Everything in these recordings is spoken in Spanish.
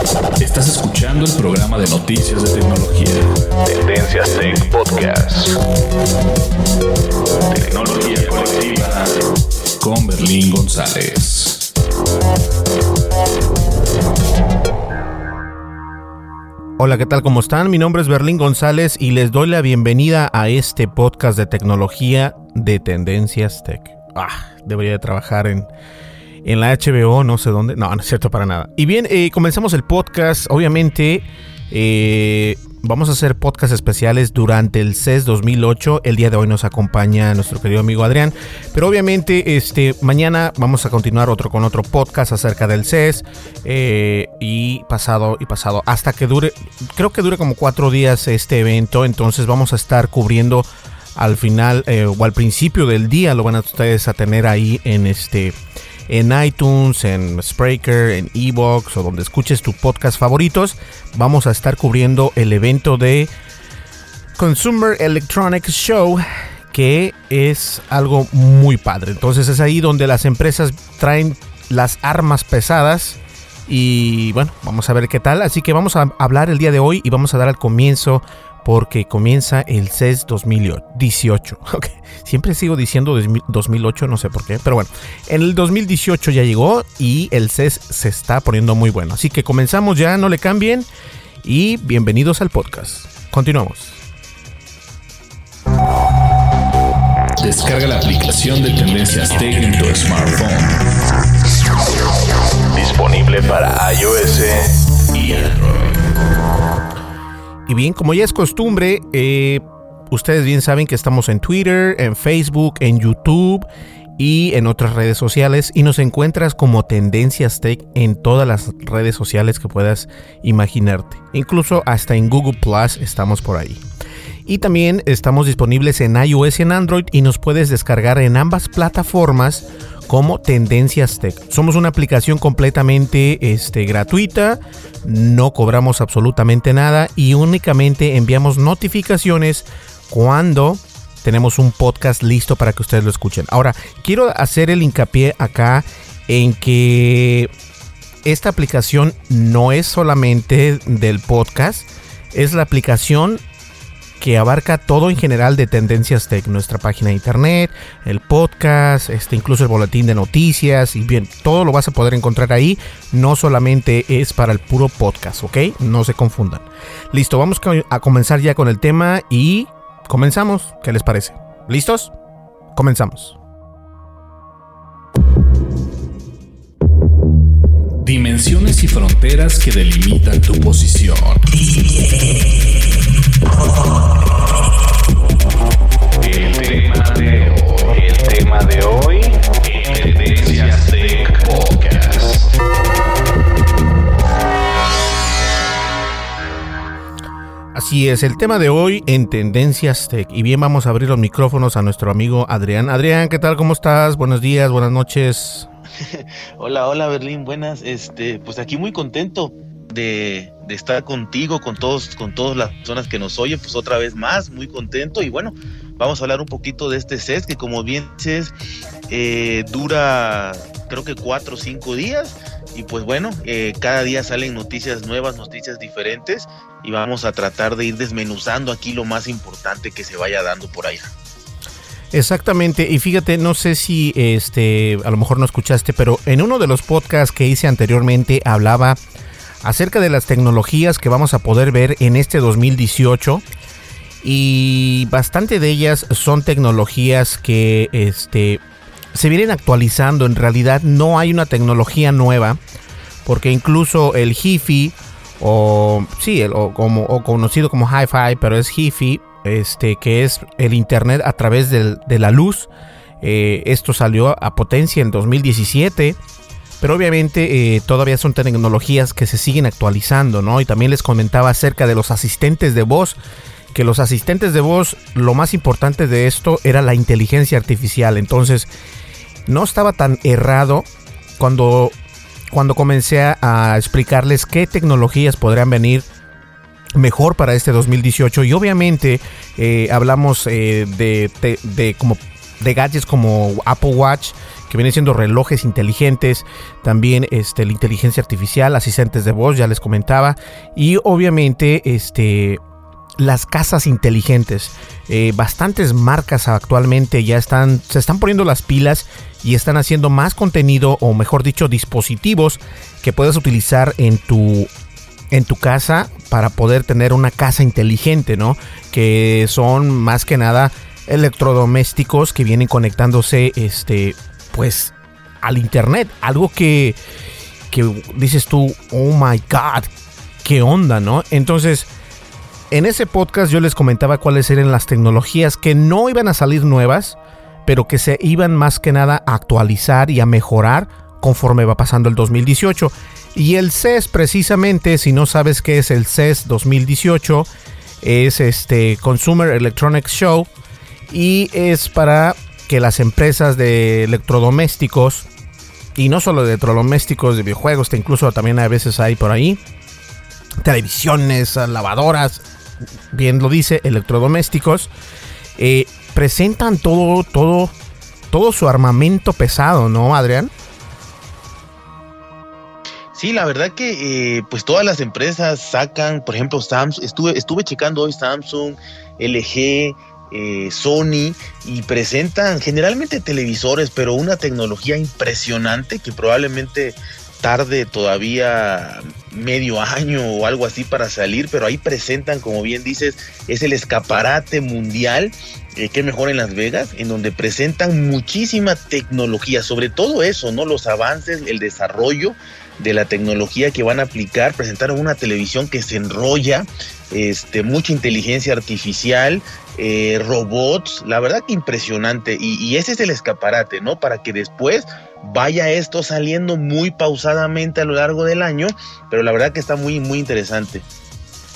Estás escuchando el programa de noticias de tecnología. Tendencias Tech Podcast. Tecnología colectiva con Berlín González. Hola, ¿qué tal? ¿Cómo están? Mi nombre es Berlín González y les doy la bienvenida a este podcast de tecnología de Tendencias Tech. Ah, debería de trabajar en, en la HBO, no sé dónde. No, no es cierto para nada. Y bien, eh, comenzamos el podcast. Obviamente, eh, vamos a hacer podcast especiales durante el CES 2008. El día de hoy nos acompaña nuestro querido amigo Adrián. Pero obviamente, este, mañana vamos a continuar otro con otro podcast acerca del CES. eh, y pasado y pasado. Hasta que dure, creo que dure como cuatro días este evento. Entonces vamos a estar cubriendo al final o al principio del día. Lo van a ustedes a tener ahí en este en iTunes, en Spreaker, en Evox o donde escuches tu podcast favoritos. Vamos a estar cubriendo el evento de Consumer Electronics Show, que es algo muy padre. Entonces es ahí donde las empresas traen las armas pesadas. Y bueno, vamos a ver qué tal. Así que vamos a hablar el día de hoy y vamos a dar al comienzo porque comienza el CES 2018. Ok, Siempre sigo diciendo 2008, no sé por qué, pero bueno, en el 2018 ya llegó y el CES se está poniendo muy bueno. Así que comenzamos ya, no le cambien y bienvenidos al podcast. Continuamos. Descarga la aplicación de Tendencias Tech en tu smartphone. Disponible para iOS y Android. Y bien, como ya es costumbre, eh, ustedes bien saben que estamos en Twitter, en Facebook, en YouTube y en otras redes sociales. Y nos encuentras como Tendencias Tech en todas las redes sociales que puedas imaginarte. Incluso hasta en Google Plus estamos por ahí. Y también estamos disponibles en iOS y en Android y nos puedes descargar en ambas plataformas como Tendencias Tech. Somos una aplicación completamente este, gratuita, no cobramos absolutamente nada y únicamente enviamos notificaciones cuando tenemos un podcast listo para que ustedes lo escuchen. Ahora, quiero hacer el hincapié acá en que esta aplicación no es solamente del podcast, es la aplicación que abarca todo en general de Tendencias Tech, nuestra página de internet, el podcast, este, incluso el boletín de noticias y bien, todo lo vas a poder encontrar ahí, no solamente es para el puro podcast, ¿ok? No se confundan. Listo, vamos a comenzar ya con el tema y comenzamos, ¿qué les parece? ¿Listos? Comenzamos. Dimensiones y fronteras que delimitan tu posición. El tema de hoy. El tema de hoy. en Tendencias Tech Podcast. Así es, el tema de hoy en Tendencias Tech. Y bien, vamos a abrir los micrófonos a nuestro amigo Adrián. Adrián, ¿qué tal? ¿Cómo estás? Buenos días, buenas noches. hola, hola Berlín, buenas. Este, pues aquí muy contento de, estar contigo, con todos, con todas las personas que nos oyen, pues otra vez más, muy contento. Y bueno, vamos a hablar un poquito de este set que como bien dices, eh, dura creo que cuatro o cinco días. Y pues bueno, eh, cada día salen noticias nuevas, noticias diferentes y vamos a tratar de ir desmenuzando aquí lo más importante que se vaya dando por allá. Exactamente, y fíjate, no sé si este a lo mejor no escuchaste, pero en uno de los podcasts que hice anteriormente hablaba acerca de las tecnologías que vamos a poder ver en este 2018 y bastante de ellas son tecnologías que este se vienen actualizando, en realidad no hay una tecnología nueva, porque incluso el HIFI o sí, o como o conocido como Hi-Fi, pero es HIFI, este que es el internet a través de la luz. Eh, esto salió a potencia en 2017. Pero obviamente eh, todavía son tecnologías que se siguen actualizando, ¿no? Y también les comentaba acerca de los asistentes de voz, que los asistentes de voz, lo más importante de esto era la inteligencia artificial. Entonces, no estaba tan errado cuando, cuando comencé a explicarles qué tecnologías podrían venir mejor para este 2018 y obviamente eh, hablamos eh, de, de, como de gadgets como Apple Watch que vienen siendo relojes inteligentes, también este, la inteligencia artificial, asistentes de voz, ya les comentaba, y obviamente este, las casas inteligentes. Eh, bastantes marcas actualmente ya están, se están poniendo las pilas y están haciendo más contenido, o mejor dicho, dispositivos que puedes utilizar en tu en tu casa para poder tener una casa inteligente, ¿no? Que son más que nada electrodomésticos que vienen conectándose, este, pues, al internet. Algo que, que dices tú, oh my god, qué onda, ¿no? Entonces, en ese podcast yo les comentaba cuáles eran las tecnologías que no iban a salir nuevas, pero que se iban más que nada a actualizar y a mejorar conforme va pasando el 2018. Y el CES precisamente, si no sabes qué es el CES 2018, es este Consumer Electronics Show y es para que las empresas de electrodomésticos y no solo de electrodomésticos, de videojuegos, incluso también a veces hay por ahí televisiones, lavadoras, bien lo dice, electrodomésticos, eh, presentan todo, todo, todo su armamento pesado, ¿no, Adrián? Sí, la verdad que eh, pues todas las empresas sacan, por ejemplo, Samsung, estuve, estuve checando hoy Samsung, LG, eh, Sony y presentan generalmente televisores, pero una tecnología impresionante que probablemente tarde todavía medio año o algo así para salir, pero ahí presentan, como bien dices, es el escaparate mundial, eh, que mejor en Las Vegas, en donde presentan muchísima tecnología, sobre todo eso, ¿no? Los avances, el desarrollo de la tecnología que van a aplicar, presentaron una televisión que se enrolla, este, mucha inteligencia artificial, eh, robots, la verdad que impresionante. Y, ese es el escaparate, ¿no? Para que después vaya esto saliendo muy pausadamente a lo largo del año, pero la verdad que está muy, muy interesante.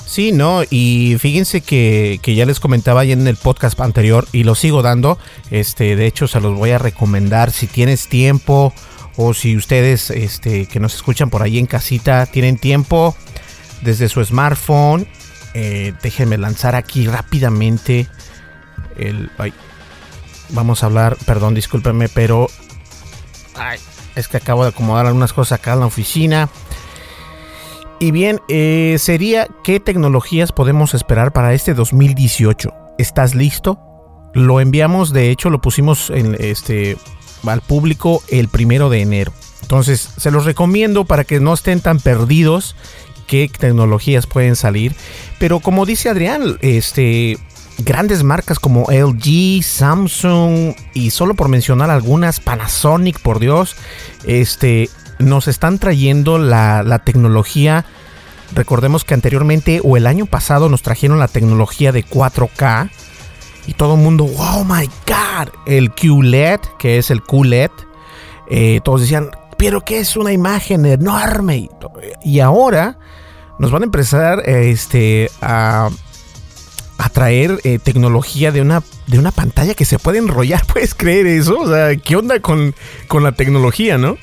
Sí, no, y fíjense que, que, ya les comentaba ahí en el podcast anterior y lo sigo dando. Este, de hecho, se los voy a recomendar si tienes tiempo o si ustedes este, que nos escuchan por ahí en casita tienen tiempo desde su smartphone, eh, déjenme lanzar aquí rápidamente el... vamos a hablar, perdón, discúlpenme, pero... es que acabo de acomodar algunas cosas acá en la oficina. Y bien, eh, sería qué tecnologías podemos esperar para este 2018. ¿Estás listo? Lo enviamos, de hecho, lo pusimos en este al público el primero de enero. Entonces, se los recomiendo para que no estén tan perdidos qué tecnologías pueden salir. Pero como dice Adrián, este grandes marcas como LG, Samsung y solo por mencionar algunas, Panasonic, por Dios, este nos están trayendo la, la tecnología. Recordemos que anteriormente o el año pasado nos trajeron la tecnología de 4K y todo el mundo, wow, my God, el QLED, que es el QLED. Eh, todos decían, pero que es una imagen enorme. Y ahora nos van a empezar este, a, a traer eh, tecnología de una, de una pantalla que se puede enrollar. ¿Puedes creer eso? O sea, ¿qué onda con, con la tecnología, no?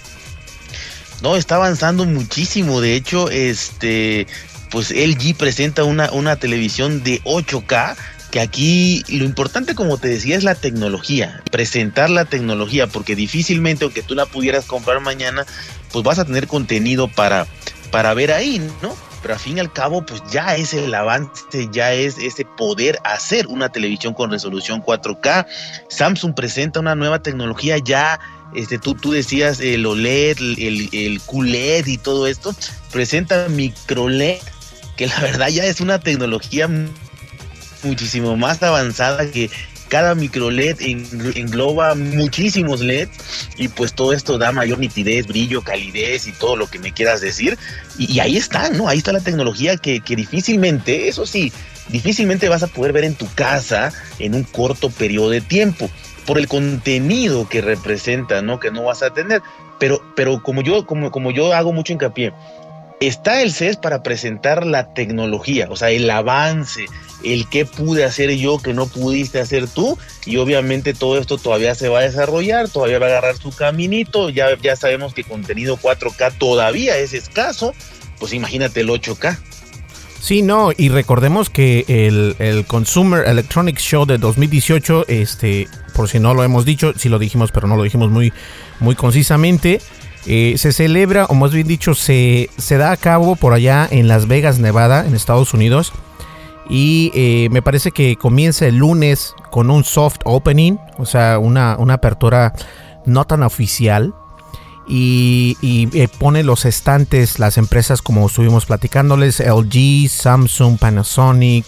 No, está avanzando muchísimo. De hecho, este, pues LG presenta una, una televisión de 8K que aquí lo importante, como te decía, es la tecnología, presentar la tecnología, porque difícilmente, aunque tú la pudieras comprar mañana, pues vas a tener contenido para, para ver ahí, ¿no? Pero al fin y al cabo, pues ya es el avance, ya es ese poder hacer una televisión con resolución 4K. Samsung presenta una nueva tecnología ya este, tú, tú decías el OLED, el, el QLED y todo esto, presenta micro LED, que la verdad ya es una tecnología muchísimo más avanzada que cada micro LED engloba muchísimos LEDs y pues todo esto da mayor nitidez, brillo, calidez y todo lo que me quieras decir. Y, ahí está, ¿no? Ahí está la tecnología que, que difícilmente, eso sí, difícilmente vas a poder ver en tu casa en un corto periodo de tiempo por el contenido que representa, ¿no? Que no vas a tener. Pero, pero como yo, como, como yo hago mucho hincapié, está el CES para presentar la tecnología, o sea, el avance, el que pude hacer yo que no pudiste hacer tú, y obviamente todo esto todavía se va a desarrollar, todavía va a agarrar su caminito, ya, ya sabemos que contenido 4K todavía es escaso, pues imagínate el 8K. Sí, no, y recordemos que el, el, Consumer Electronics Show de 2018, este, por si no lo hemos dicho, sí lo dijimos, pero no lo dijimos muy, muy concisamente, eh, se celebra, o más bien dicho, se, se da a cabo por allá en Las Vegas, Nevada, en Estados Unidos. Y eh, me parece que comienza el lunes con un soft opening, o sea, una, una apertura no tan oficial. Y, eh, pone los estantes las empresas como estuvimos platicándoles, LG, Samsung, Panasonic,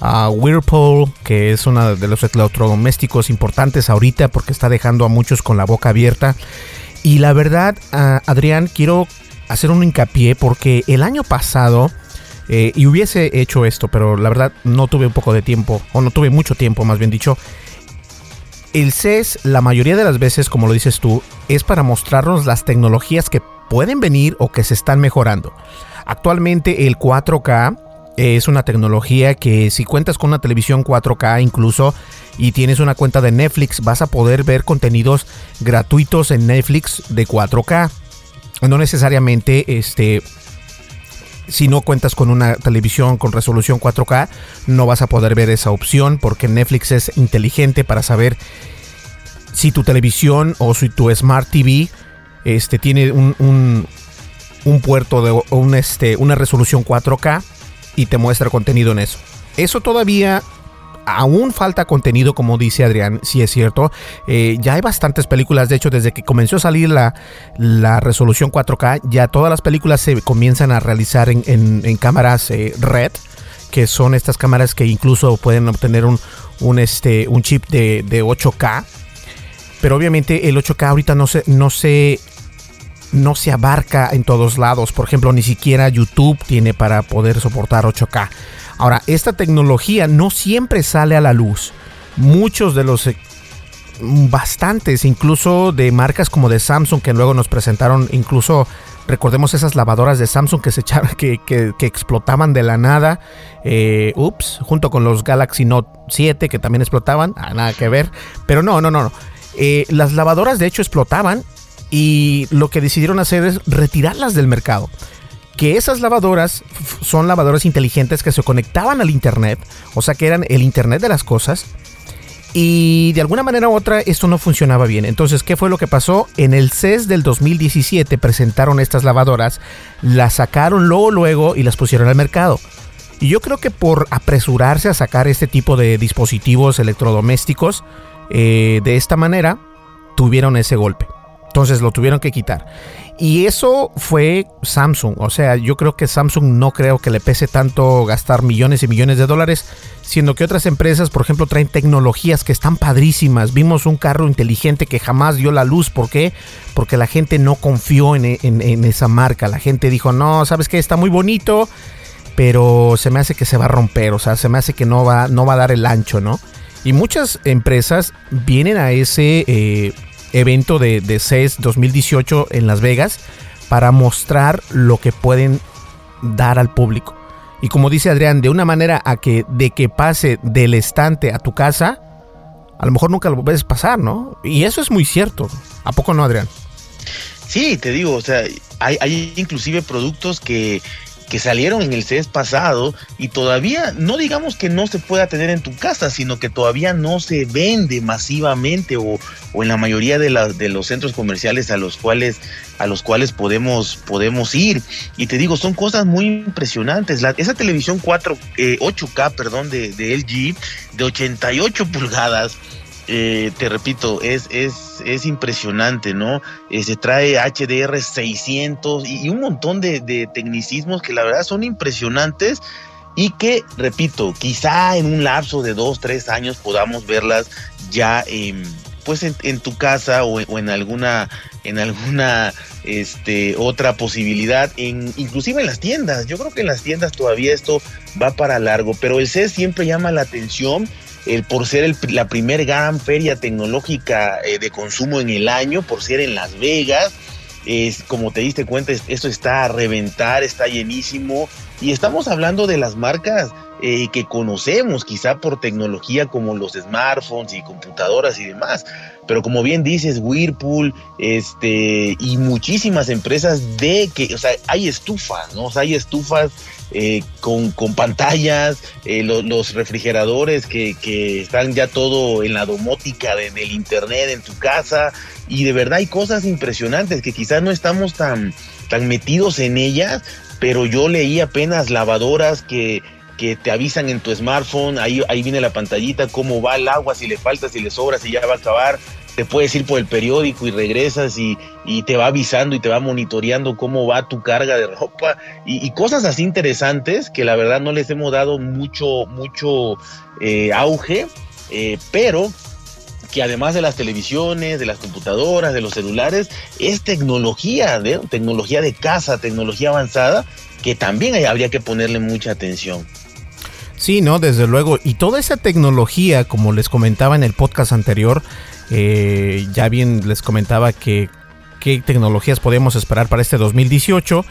uh, Whirlpool, que es uno de los electrodomésticos importantes ahorita porque está dejando a muchos con la boca abierta. Y la verdad, Adrián, quiero hacer un hincapié porque el año pasado, eh, y hubiese hecho esto, pero la verdad no tuve un poco de tiempo, o no tuve mucho tiempo, más bien dicho, el CES, la mayoría de las veces, como lo dices tú, es para mostrarnos las tecnologías que pueden venir o que se están mejorando. Actualmente el 4K es una tecnología que si cuentas con una televisión 4K incluso y tienes una cuenta de Netflix, vas a poder ver contenidos gratuitos en Netflix de 4K. No necesariamente este si no cuentas con una televisión con resolución 4K, no vas a poder ver esa opción porque Netflix es inteligente para saber si tu televisión o si tu Smart TV este, tiene un, un, puerto de este, una resolución 4K y te muestra contenido en eso. Eso todavía aún falta contenido, como dice Adrián, si es cierto. Eh, ya hay bastantes películas, de hecho, desde que comenzó a salir la, la resolución 4K, ya todas las películas se comienzan a realizar en, cámaras eh, RED, que son estas cámaras que incluso pueden obtener un, un, este, un chip de, 8K. Pero obviamente el 8K ahorita no se, no se no se abarca en todos lados. Por ejemplo, ni siquiera YouTube tiene para poder soportar 8K. Ahora, esta tecnología no siempre sale a la luz. Muchos de los eh, bastantes, incluso de marcas como de Samsung, que luego nos presentaron, incluso recordemos esas lavadoras de Samsung que se echaron, que, explotaban de la nada, eh, ups, junto con los Galaxy Note 7 que también explotaban, ah, nada que ver, pero no, no, no, no. Eh, las lavadoras de hecho explotaban y lo que decidieron hacer es retirarlas del mercado que esas lavadoras son lavadoras inteligentes que se conectaban al Internet, o sea que eran el Internet de las cosas. Y de alguna manera u otra esto no funcionaba bien. Entonces, ¿qué fue lo que pasó? En el CES del 2017 presentaron estas lavadoras, las sacaron luego, luego y las pusieron al mercado. Y yo creo que por apresurarse a sacar este tipo de dispositivos electrodomésticos, eh, de esta manera, tuvieron ese golpe. Entonces lo tuvieron que quitar. Y eso fue Samsung. O sea, yo creo que Samsung no creo que le pese tanto gastar millones y millones de dólares, siendo que otras empresas, por ejemplo, traen tecnologías que están padrísimas. Vimos un carro inteligente que jamás dio la luz. ¿Por qué? Porque la gente no confió en, esa marca. La gente dijo, no, sabes que está muy bonito, pero se me hace que se va a romper. O sea, se me hace que no va, no va a dar el ancho, ¿no? Y muchas empresas vienen a ese eh, evento de, de CES 2018 en Las Vegas para mostrar lo que pueden dar al público. y como dice Adrián, de una manera a que de que pase del estante a tu casa, a lo mejor nunca lo puedes pasar, ¿no? Y eso es muy cierto. ¿A poco no, Adrián? Sí, te digo, o sea, hay, hay inclusive productos que que salieron en el CES pasado y todavía no digamos que no se pueda tener en tu casa, sino que todavía no se vende masivamente o, o en la mayoría de, de, los centros comerciales a los cuales a los cuales podemos podemos ir. Y te digo son cosas muy impresionantes. La, esa televisión 4 eh, 8K perdón de, de LG de 88 pulgadas eh, te repito, es, es, es impresionante, ¿no? Eh, se trae HDR 600 y, un montón de, tecnicismos que la verdad son impresionantes y que, repito, quizá en un lapso de dos, tres años podamos verlas ya pues en, tu casa o, en alguna en alguna este, otra posibilidad, en, inclusive en las tiendas. Yo creo que en las tiendas todavía esto va para largo, pero el CES siempre llama la atención el, por ser la primer gran feria tecnológica eh, de consumo en el año, por ser en Las Vegas. Es, como te diste cuenta, esto está a reventar, está llenísimo. Y estamos hablando de las marcas eh, que conocemos, quizá por tecnología como los smartphones y computadoras y demás. Pero como bien dices, Whirlpool, este, y muchísimas empresas de que, o sea, hay estufas, ¿no? O sea, hay estufas eh, con, con, pantallas, eh, los refrigeradores que, que, están ya todo en la domótica del internet en tu casa y de verdad hay cosas impresionantes que quizás no estamos tan, tan metidos en ellas, pero yo leí apenas lavadoras que que te avisan en tu smartphone, ahí, ahí viene la pantallita, cómo va el agua, si le falta, si le sobra, si ya va a acabar, te puedes ir por el periódico y regresas y, te va avisando y te va monitoreando cómo va tu carga de ropa y, cosas así interesantes que la verdad no les hemos dado mucho, mucho eh, auge, eh, pero que además de las televisiones, de las computadoras, de los celulares, es tecnología, de, tecnología de casa, tecnología avanzada, que también habría que ponerle mucha atención. Sí, no, desde luego. Y toda esa tecnología, como les comentaba en el podcast anterior, eh, ya bien les comentaba que qué tecnologías podemos esperar para este 2018.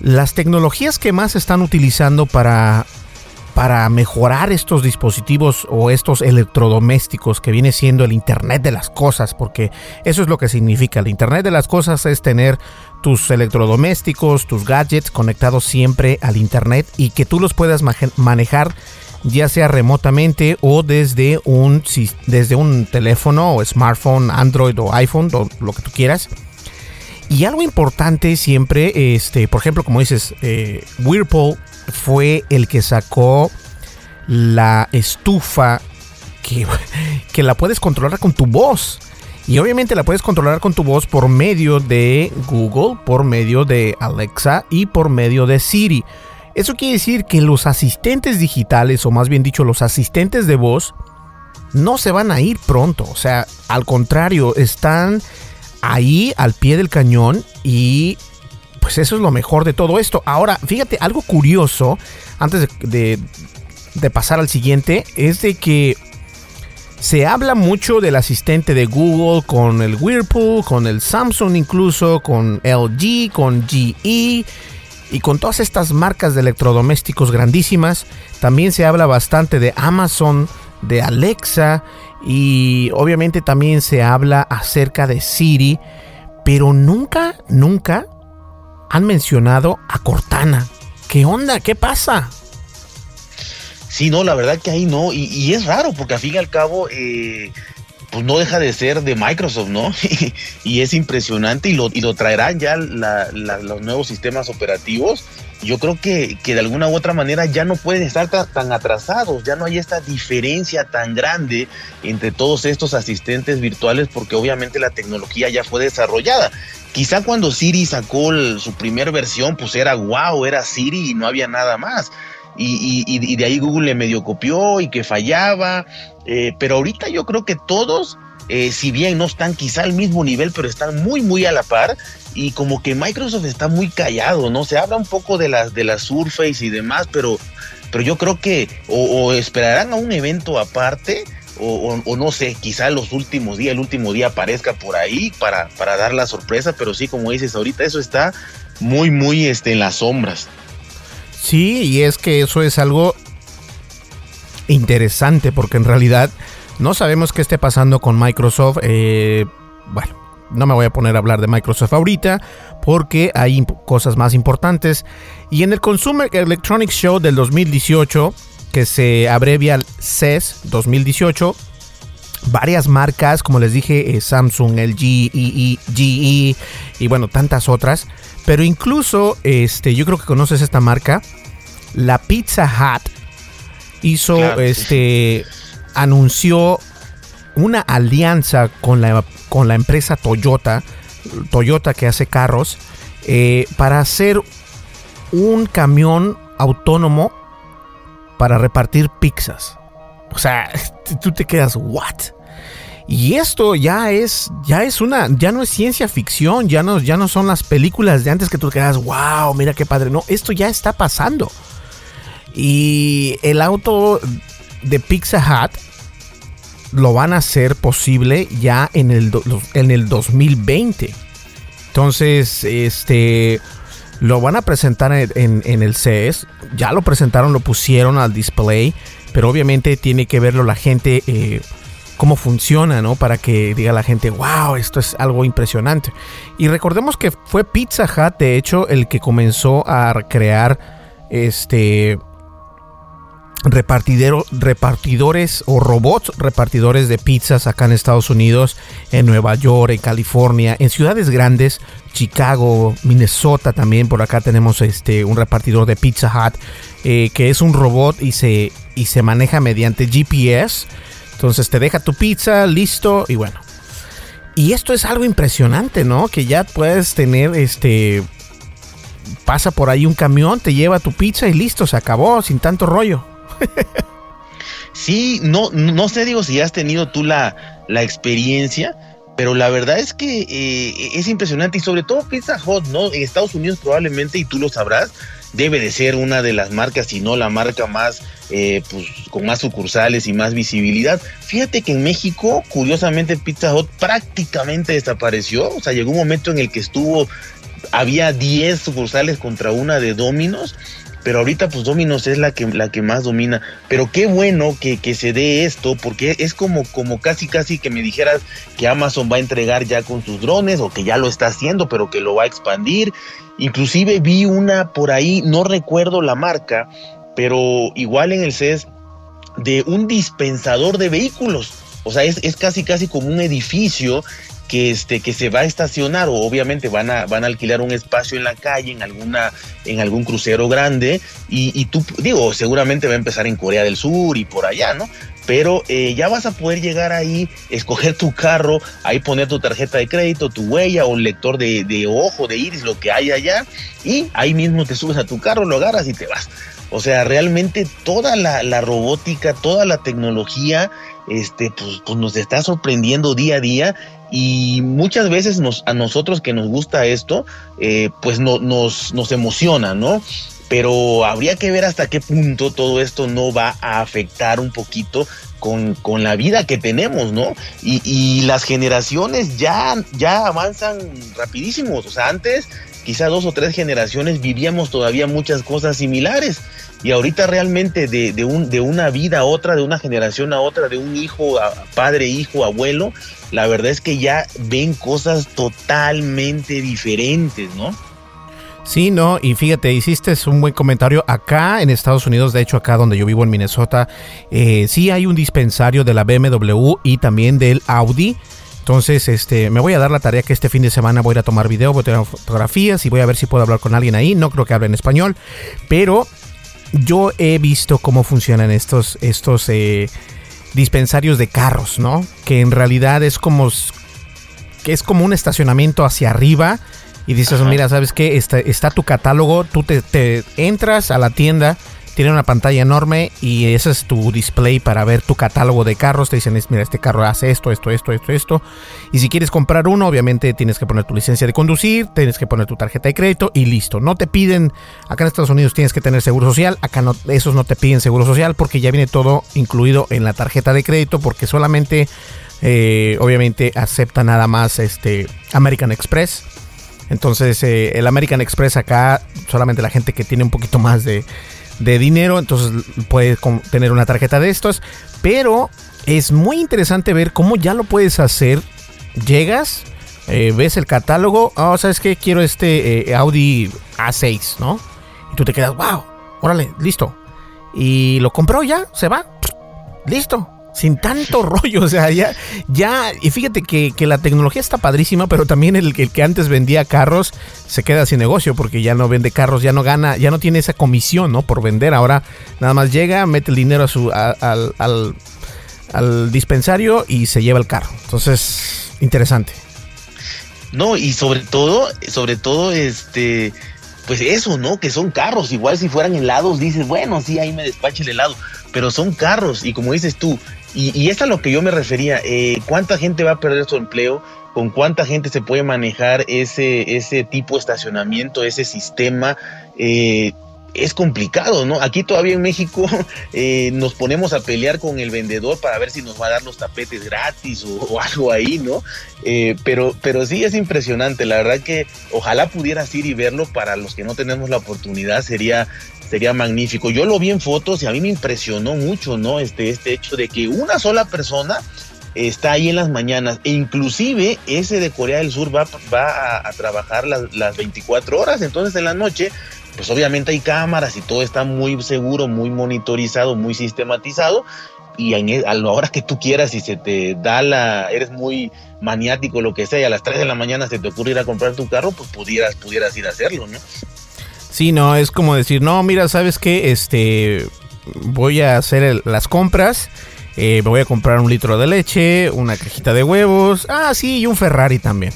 Las tecnologías que más están utilizando para, para mejorar estos dispositivos o estos electrodomésticos que viene siendo el Internet de las Cosas, porque eso es lo que significa. El Internet de las Cosas es tener tus electrodomésticos, tus gadgets conectados siempre al Internet y que tú los puedas manejar ya sea remotamente o desde un, desde un teléfono o smartphone, Android o iPhone, o lo que tú quieras. Y algo importante siempre, este, por ejemplo, como dices, eh, Whirlpool fue el que sacó la estufa que, que la puedes controlar con tu voz. Y obviamente la puedes controlar con tu voz por medio de Google, por medio de Alexa y por medio de Siri. Eso quiere decir que los asistentes digitales, o más bien dicho, los asistentes de voz, no se van a ir pronto. O sea, al contrario, están ahí al pie del cañón y pues eso es lo mejor de todo esto. Ahora, fíjate, algo curioso, antes de, pasar al siguiente, es de que se habla mucho del asistente de Google con el Whirlpool, con el Samsung incluso, con LG, con GE y con todas estas marcas de electrodomésticos grandísimas, también se habla bastante de Amazon, de Alexa y obviamente también se habla acerca de Siri, pero nunca, nunca han mencionado a Cortana. ¿Qué onda? ¿Qué pasa? Sí, no, la verdad que ahí no, y, es raro porque al fin y al cabo... Eh, pues no deja de ser de Microsoft, ¿no? y es impresionante y lo, y lo traerán ya los nuevos sistemas operativos. Yo creo que, que, de alguna u otra manera ya no pueden estar tan, atrasados, ya no hay esta diferencia tan grande entre todos estos asistentes virtuales porque obviamente la tecnología ya fue desarrollada. Quizá cuando Siri sacó su primera versión, pues era wow, era Siri y no había nada más. Y, y, y, de ahí Google le medio copió y que fallaba eh, pero ahorita yo creo que todos, eh, si bien no están quizá al mismo nivel, pero están muy, muy a la par. Y como que Microsoft está muy callado, ¿no? Se habla un poco de las de la Surface y demás, pero, pero yo creo que o, esperarán a un evento aparte. O, no sé, quizá los últimos días, el último día aparezca por ahí para, para dar la sorpresa, pero sí, como dices ahorita, eso está muy, muy este, en las sombras. Sí, y es que eso es algo interesante porque en realidad no sabemos qué esté pasando con Microsoft. Eh, bueno, no me voy a poner a hablar de Microsoft ahorita porque hay cosas más importantes. Y en el Consumer Electronics Show del 2018, que se abrevia CES 2018, varias marcas, como les dije, eh, Samsung, LG, GE, GE y bueno, tantas otras. Pero incluso, este, yo creo que conoces esta marca, la Pizza Hut hizo, este, anunció una alianza con la, con la empresa Toyota, Toyota que hace carros, eh, para hacer un camión autónomo para repartir pizzas. O sea, tú te quedas, ¿what? Y esto ya es, ya es una, ya no es ciencia ficción, ya no, ya no son las películas de antes que tú te quedas, wow, mira qué padre. No, esto ya está pasando. Y el auto de Pizza Hut lo van a hacer posible ya en el, en el 2020. Entonces, este lo van a presentar en, el CES. Ya lo presentaron, lo pusieron al display. Pero obviamente tiene que verlo la gente. Eh, cómo funciona, ¿no? Para que diga la gente, wow, esto es algo impresionante. Y recordemos que fue Pizza Hut, de hecho, el que comenzó a crear este repartidores o robots repartidores de pizzas acá en Estados Unidos, en Nueva York, en California, en ciudades grandes, Chicago, Minnesota también. Por acá tenemos este un repartidor de Pizza Hut eh, que es un robot y se, y se maneja mediante GPS. Entonces te deja tu pizza, listo y bueno. Y esto es algo impresionante, ¿no? Que ya puedes tener este pasa por ahí un camión, te lleva tu pizza y listo, se acabó, sin tanto rollo. Sí, no, no sé, digo, si has tenido tú la, la experiencia, pero la verdad es que eh, es impresionante y sobre todo Pizza Hut, ¿no? En Estados Unidos probablemente, y tú lo sabrás, debe de ser una de las marcas, si no la marca más, eh, pues con más sucursales y más visibilidad. Fíjate que en México, curiosamente, Pizza Hut prácticamente desapareció, o sea, llegó un momento en el que estuvo, había 10 sucursales contra una de Dominos pero ahorita pues Dominos es la que, la que más domina. Pero qué bueno que, que, se dé esto, porque es como, como casi casi que me dijeras que Amazon va a entregar ya con sus drones, o que ya lo está haciendo, pero que lo va a expandir. Inclusive vi una por ahí, no recuerdo la marca, pero igual en el CES, de un dispensador de vehículos. O sea, es, es casi casi como un edificio que este que se va a estacionar o obviamente van a van a alquilar un espacio en la calle en alguna en algún crucero grande y, tú digo seguramente va a empezar en Corea del Sur y por allá no pero eh, ya vas a poder llegar ahí, escoger tu carro, ahí poner tu tarjeta de crédito, tu huella o un lector de, ojo, de iris, lo que hay allá, y ahí mismo te subes a tu carro, lo agarras y te vas. O sea, realmente toda la, la robótica, toda la tecnología, este, pues, pues, nos está sorprendiendo día a día y muchas veces nos, a nosotros que nos gusta esto, eh, pues no, nos, nos emociona, ¿no? Pero habría que ver hasta qué punto todo esto no va a afectar un poquito con, con la vida que tenemos, ¿no? Y, y, las generaciones ya, ya avanzan rapidísimos. O sea, antes, quizá dos o tres generaciones, vivíamos todavía muchas cosas similares. Y ahorita realmente de, de, un, de una vida a otra, de una generación a otra, de un hijo a padre, hijo, abuelo, la verdad es que ya ven cosas totalmente diferentes, ¿no? Sí, no, y fíjate, hiciste un buen comentario. Acá en Estados Unidos, de hecho acá donde yo vivo en Minnesota, eh, sí hay un dispensario de la BMW y también del Audi. Entonces, este, me voy a dar la tarea que este fin de semana voy a tomar video, voy a tomar fotografías y voy a ver si puedo hablar con alguien ahí. No creo que hable en español, pero yo he visto cómo funcionan estos, estos eh, dispensarios de carros, ¿no? Que en realidad es como, que es como un estacionamiento hacia arriba y dices, mira, ¿sabes qué? Está, está tu catálogo, tú te, te entras a la tienda tiene una pantalla enorme y ese es tu display para ver tu catálogo de carros. Te dicen, mira, este carro hace esto, esto, esto, esto, esto. Y si quieres comprar uno, obviamente tienes que poner tu licencia de conducir, tienes que poner tu tarjeta de crédito y listo. No te piden, acá en Estados Unidos tienes que tener seguro social, acá esos no te piden seguro social porque ya viene todo incluido en la tarjeta de crédito porque solamente, eh, obviamente, acepta nada más este American Express. Entonces, eh, el American Express acá, solamente la gente que tiene un poquito más de, de dinero, entonces puede tener una tarjeta de estos. Pero es muy interesante ver cómo ya lo puedes hacer. Llegas, eh, ves el catálogo, oh, ¿sabes qué? Quiero este eh, Audi A6, ¿no? Y tú te quedas, wow, órale, listo. Y lo compró ya, se va, listo sin tanto rollo, o sea, ya, ya, y fíjate que, la tecnología está padrísima, pero también el, que antes vendía carros se queda sin negocio porque ya no vende carros, ya no gana, ya no tiene esa comisión, ¿no? Por vender, ahora nada más llega, mete el dinero a su, al, al, al dispensario y se lleva el carro. Entonces, interesante. No, y sobre todo, sobre todo, este, pues eso, ¿no? Que son carros, igual si fueran helados, dices, bueno, sí, ahí me despache el helado, pero son carros, y como dices tú, y, y es a lo que yo me refería. Eh, ¿Cuánta gente va a perder su empleo? ¿Con cuánta gente se puede manejar ese, ese tipo de estacionamiento, ese sistema? Eh, es complicado, ¿no? Aquí todavía en México eh, nos ponemos a pelear con el vendedor para ver si nos va a dar los tapetes gratis o, algo ahí, ¿no? pero, pero sí es impresionante, la verdad que ojalá pudieras ir y verlo para los que no tenemos la oportunidad, sería, sería magnífico. Yo lo vi en fotos y a mí me impresionó mucho, ¿no? Este, este hecho de que una sola persona está ahí en las mañanas e inclusive ese de Corea del Sur va, va a, trabajar las, las 24 horas, entonces en la noche pues obviamente hay cámaras y todo está muy seguro, muy monitorizado, muy sistematizado y e, a la hora que tú quieras y se te da la, eres muy maniático lo que sea y a las 3 de la mañana se te ocurre ir a comprar tu carro, pues pudieras, pudieras ir a hacerlo, ¿no? Sí, no, es como decir, no, mira, ¿sabes qué? Este, voy a hacer las compras, eh, me voy a comprar un litro de leche, una cajita de huevos, ah, sí, y un Ferrari también.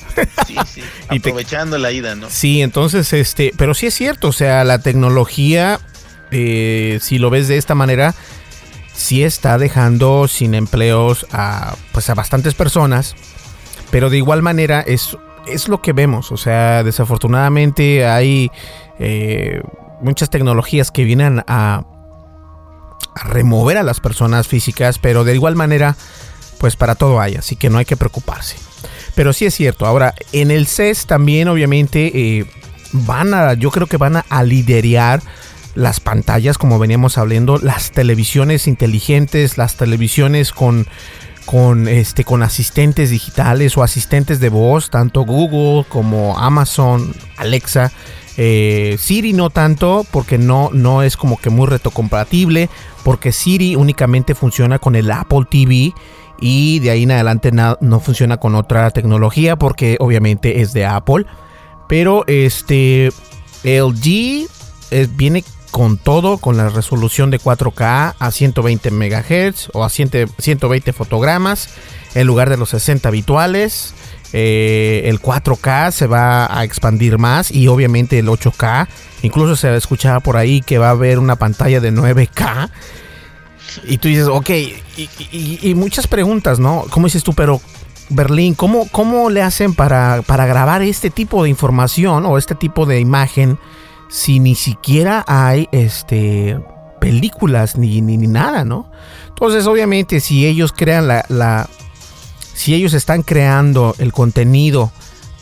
Sí, sí, aprovechando la ida, ¿no? Sí, entonces, este, pero sí es cierto, o sea, la tecnología, eh, si lo ves de esta manera, sí está dejando sin empleos a, pues a bastantes personas, pero de igual manera es, es lo que vemos, o sea, desafortunadamente hay eh, muchas tecnologías que vienen a, remover a las personas físicas, pero de igual manera, pues para todo hay, así que no hay que preocuparse. Pero sí es cierto, ahora en el CES también obviamente eh, van a, yo creo que van a, a liderar las pantallas, como veníamos hablando, las televisiones inteligentes, las televisiones con con este con asistentes digitales o asistentes de voz, tanto Google como Amazon, Alexa, eh, Siri no tanto, porque no, no es como que muy retrocompatible, porque Siri únicamente funciona con el Apple TV y de ahí en adelante no funciona con otra tecnología, porque obviamente es de Apple. Pero este LG eh, viene con todo, con la resolución de 4K a 120 MHz o a 120 fotogramas en lugar de los 60 habituales. Eh, el 4K se va a expandir más y obviamente el 8K. Incluso se escuchaba por ahí que va a haber una pantalla de 9K. Y tú dices, ok, y, muchas preguntas, ¿no? ¿Cómo dices tú? Pero Berlín, ¿cómo, cómo le hacen para, para grabar este tipo de información o este tipo de imagen si ni siquiera hay este películas ni, ni, nada, ¿no? Entonces, obviamente, si ellos crean la si ellos están creando el contenido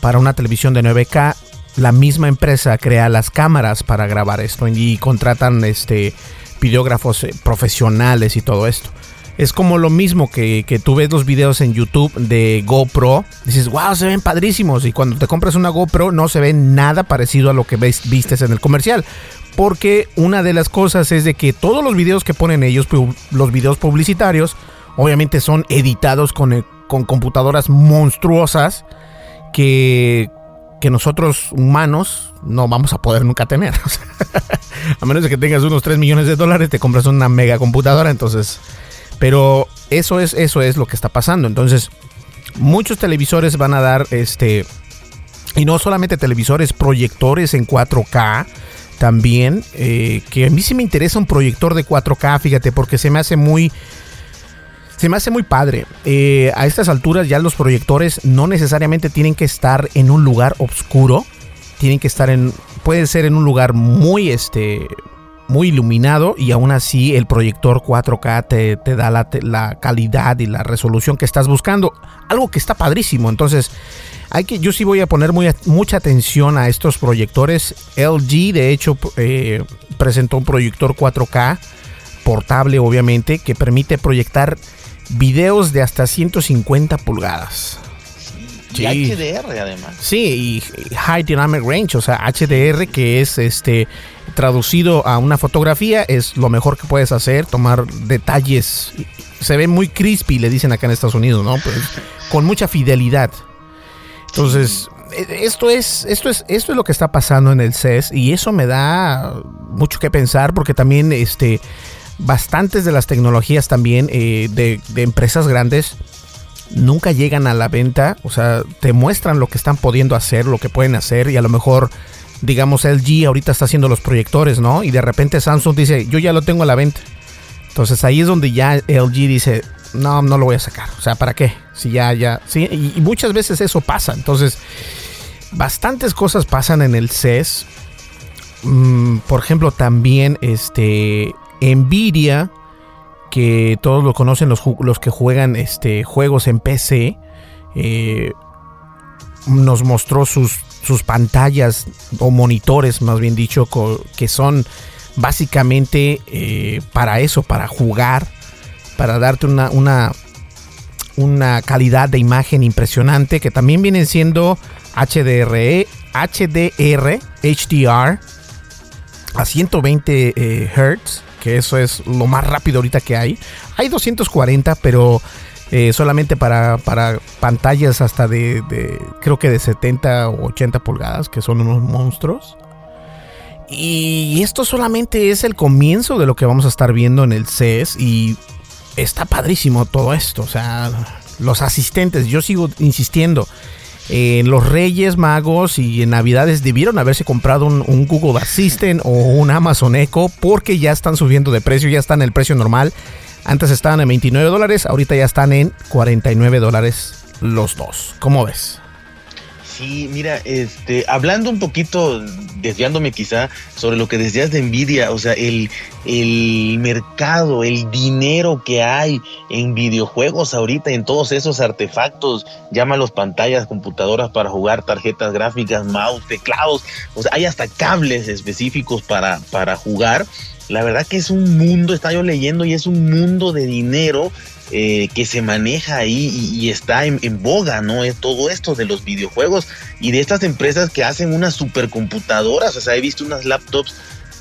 para una televisión de 9K, la misma empresa crea las cámaras para grabar esto y contratan este videógrafos eh, profesionales y todo esto. Es como lo mismo que, que, tú ves los videos en YouTube de GoPro. Dices, wow, se ven padrísimos. Y cuando te compras una GoPro no se ve nada parecido a lo que ves, vistes en el comercial. Porque una de las cosas es de que todos los videos que ponen ellos, los videos publicitarios, obviamente son editados con el, con computadoras monstruosas que, que nosotros humanos no vamos a poder nunca tener. a menos de que tengas unos 3 millones de dólares, te compras una mega computadora, entonces... Pero eso es, eso es lo que está pasando. Entonces, muchos televisores van a dar este... Y no solamente televisores, proyectores en 4K también. Eh, que a mí sí me interesa un proyector de 4K, fíjate, porque se me hace muy se me hace muy padre. Eh, a estas alturas ya los proyectores no necesariamente tienen que estar en un lugar oscuro. Tienen que estar en. Puede ser en un lugar muy este. Muy iluminado y aún así el proyector 4K te, da la, la calidad y la resolución que estás buscando. Algo que está padrísimo. Entonces, hay que, yo sí voy a poner muy, mucha atención a estos proyectores. LG, de hecho, eh, presentó un proyector 4K portable, obviamente, que permite proyectar videos de hasta 150 pulgadas. Y HDR además. Sí, y High Dynamic Range, o sea, HDR que es este traducido a una fotografía es lo mejor que puedes hacer, tomar detalles. Se ve muy crispy, le dicen acá en Estados Unidos, ¿no? Pues con mucha fidelidad. Entonces, e, esto es, esto es, esto es lo que está pasando en el CES y eso me da mucho que pensar porque también este bastantes de las tecnologías también eh, de, empresas grandes nunca llegan a la venta, o sea, te muestran lo que están pudiendo hacer, lo que pueden hacer y a lo mejor digamos LG ahorita está haciendo los proyectores, ¿no? Y de repente Samsung dice, yo ya lo tengo a la venta. Entonces ahí es donde ya LG dice, no, no lo voy a sacar. O sea, ¿para qué? Si ya, ya, sí, y, muchas veces eso pasa. Entonces, bastantes cosas pasan en el CES. Mm, por ejemplo, también este Nvidia, que todos lo conocen los, los que juegan este, juegos en PC, eh, nos mostró sus, sus pantallas o monitores, más bien dicho, que son básicamente eh, para eso, para jugar para darte una, una, calidad de imagen impresionante que también vienen siendo HDR, HDR, HDR a 120 eh, Hz, que eso es lo más rápido ahorita que hay. Hay 240, pero eh, solamente para, para, pantallas hasta de, de, creo que de 70 o 80 pulgadas, que son unos monstruos. Y esto solamente es el comienzo de lo que vamos a estar viendo en el CES y está padrísimo todo esto. O sea, los asistentes, yo sigo insistiendo. En los Reyes Magos y en Navidades debieron haberse comprado un, Google Assistant o un Amazon Echo porque ya están subiendo de precio, ya están en el precio normal. Antes estaban en 29 dólares, ahorita ya están en 49 dólares los dos. ¿Cómo ves? Sí, mira, este, hablando un poquito, desviándome quizá sobre lo que decías de Nvidia, o sea, el, el mercado, el dinero que hay en videojuegos ahorita, en todos esos artefactos, llámalos pantallas, computadoras para jugar, tarjetas gráficas, mouse, teclados, o sea, hay hasta cables específicos para, para jugar. La verdad que es un mundo, estaba yo leyendo, y es un mundo de dinero eh, que se maneja ahí y, está en, boga, ¿no? Es todo esto de los videojuegos y de estas empresas que hacen unas supercomputadoras. O sea, he visto unas laptops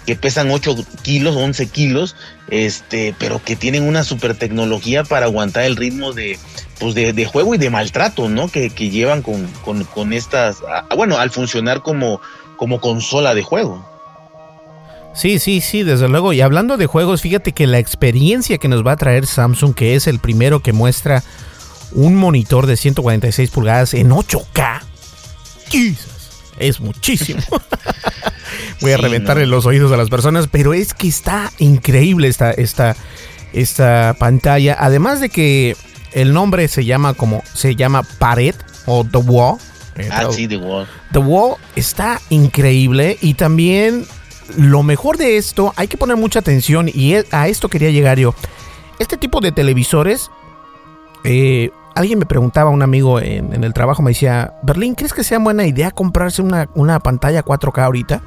que pesan 8 kilos, 11 kilos, este, pero que tienen una super tecnología para aguantar el ritmo de, pues de, juego y de maltrato, ¿no? Que, llevan con, con, estas, bueno, al funcionar como, como consola de juego. Sí, sí, sí, desde luego. Y hablando de juegos, fíjate que la experiencia que nos va a traer Samsung, que es el primero que muestra un monitor de 146 pulgadas en 8K, es muchísimo. Voy a reventarle los oídos a las personas, pero es que está increíble esta, esta, esta pantalla. Además de que el nombre se llama como se llama Pared o The Wall. Ah, sí, The Wall. The Wall está increíble y también lo mejor de esto, hay que poner mucha atención y a esto quería llegar yo. Este tipo de televisores, eh, alguien me preguntaba, un amigo en, el trabajo me decía, Berlín, ¿crees que sea buena idea comprarse una, pantalla 4K ahorita?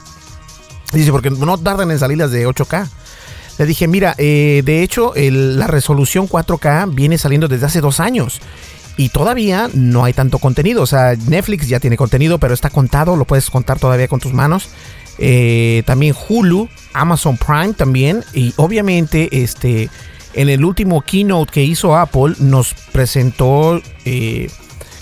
Dice, porque no tardan en salir las de 8K. Le dije, mira, eh, de hecho la resolución 4K viene saliendo desde hace dos años. Y todavía no hay tanto contenido. O sea, Netflix ya tiene contenido, pero está contado, lo puedes contar todavía con tus manos. Eh, también Hulu, Amazon Prime también y obviamente este en el último keynote que hizo Apple nos presentó eh,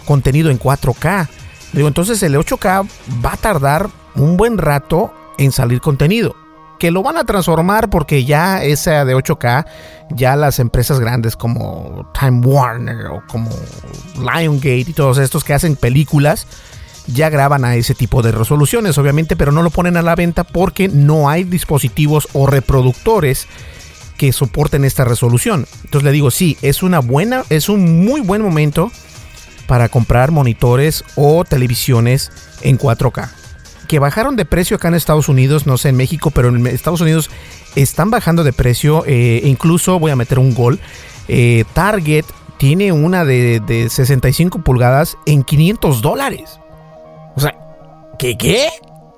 contenido en 4K. Digo, entonces el 8K va a tardar un buen rato en salir contenido. Que lo van a transformar porque ya esa de 8K, ya las empresas grandes como Time Warner o como Liongate y todos estos que hacen películas, ya graban a ese tipo de resoluciones, obviamente, pero no lo ponen a la venta porque no hay dispositivos o reproductores que soporten esta resolución. Entonces le digo, sí, es una buena, es un muy buen momento para comprar monitores o televisiones en 4K. Que bajaron de precio acá en Estados Unidos, no sé en México, pero en Estados Unidos están bajando de precio. Eh, incluso voy a meter un gol. Eh, Target tiene una de, de 65 pulgadas en 500 dólares. O sea, ¿qué qué?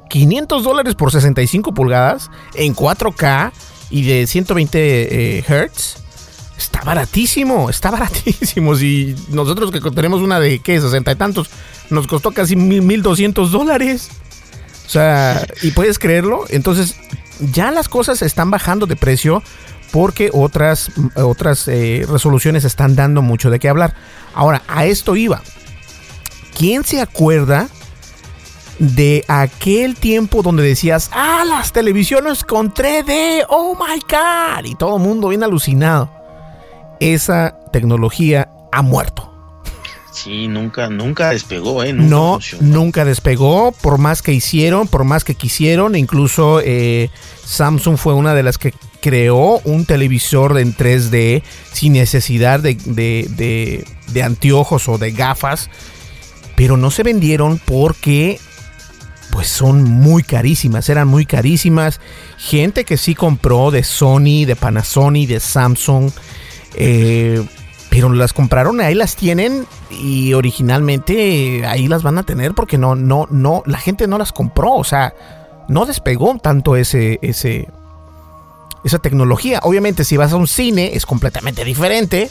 500 dólares por 65 pulgadas en 4K y de 120 eh, Hz. Está baratísimo, está baratísimo. Si nosotros que tenemos una de, ¿qué? 60 y tantos, nos costó casi 1200 dólares. O sea, y puedes creerlo. Entonces, ya las cosas están bajando de precio porque otras, otras eh, resoluciones están dando mucho de qué hablar. Ahora, a esto iba. ¿Quién se acuerda de aquel tiempo donde decías, ah, las televisiones con 3D, oh my god, y todo el mundo bien alucinado? Esa tecnología ha muerto. Sí, nunca, nunca despegó, ¿eh? no, nunca despegó, por más que hicieron, por más que quisieron, incluso eh, Samsung fue una de las que creó un televisor en 3D sin necesidad de, de, de anteojos o de gafas, pero no se vendieron porque pues son muy carísimas, eran muy carísimas. Gente que sí compró de Sony, de Panasonic, de Samsung, eh, pero las compraron, ahí las tienen y originalmente ahí las van a tener porque no, no, no, la gente no las compró, o sea, no despegó tanto ese, ese, esa tecnología. Obviamente si vas a un cine es completamente diferente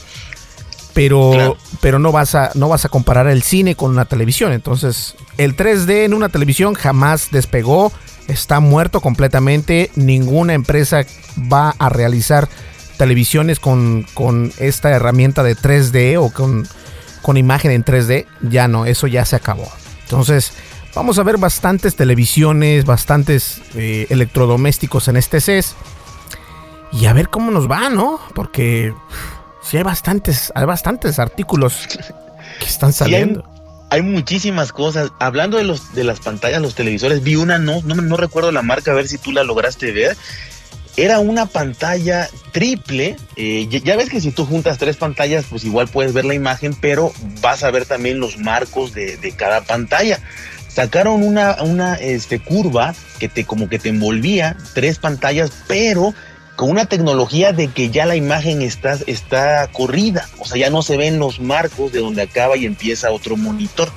pero, pero no, vas a, no vas a comparar el cine con una televisión. Entonces, el 3D en una televisión jamás despegó, está muerto completamente. Ninguna empresa va a realizar televisiones con, esta herramienta de 3D o con, con imagen en 3D. Ya no, eso ya se acabó. Entonces, vamos a ver bastantes televisiones, bastantes eh, electrodomésticos en este CES. Y a ver cómo nos va, ¿no? Porque Sí, hay bastantes, hay bastantes artículos que están saliendo. hay, muchísimas cosas. Hablando de los de las pantallas, los televisores, vi una, no, no, no recuerdo la marca, a ver si tú la lograste ver. Era una pantalla triple. Eh, ya, ves que si tú juntas tres pantallas, pues igual puedes ver la imagen, pero vas a ver también los marcos de, de cada pantalla sacaron una, una este, curva que te como que te envolvía tres pantallas, pero con una tecnología de que ya la imagen está, está corrida, o sea, ya no se ven los marcos de donde acaba y empieza otro monitor.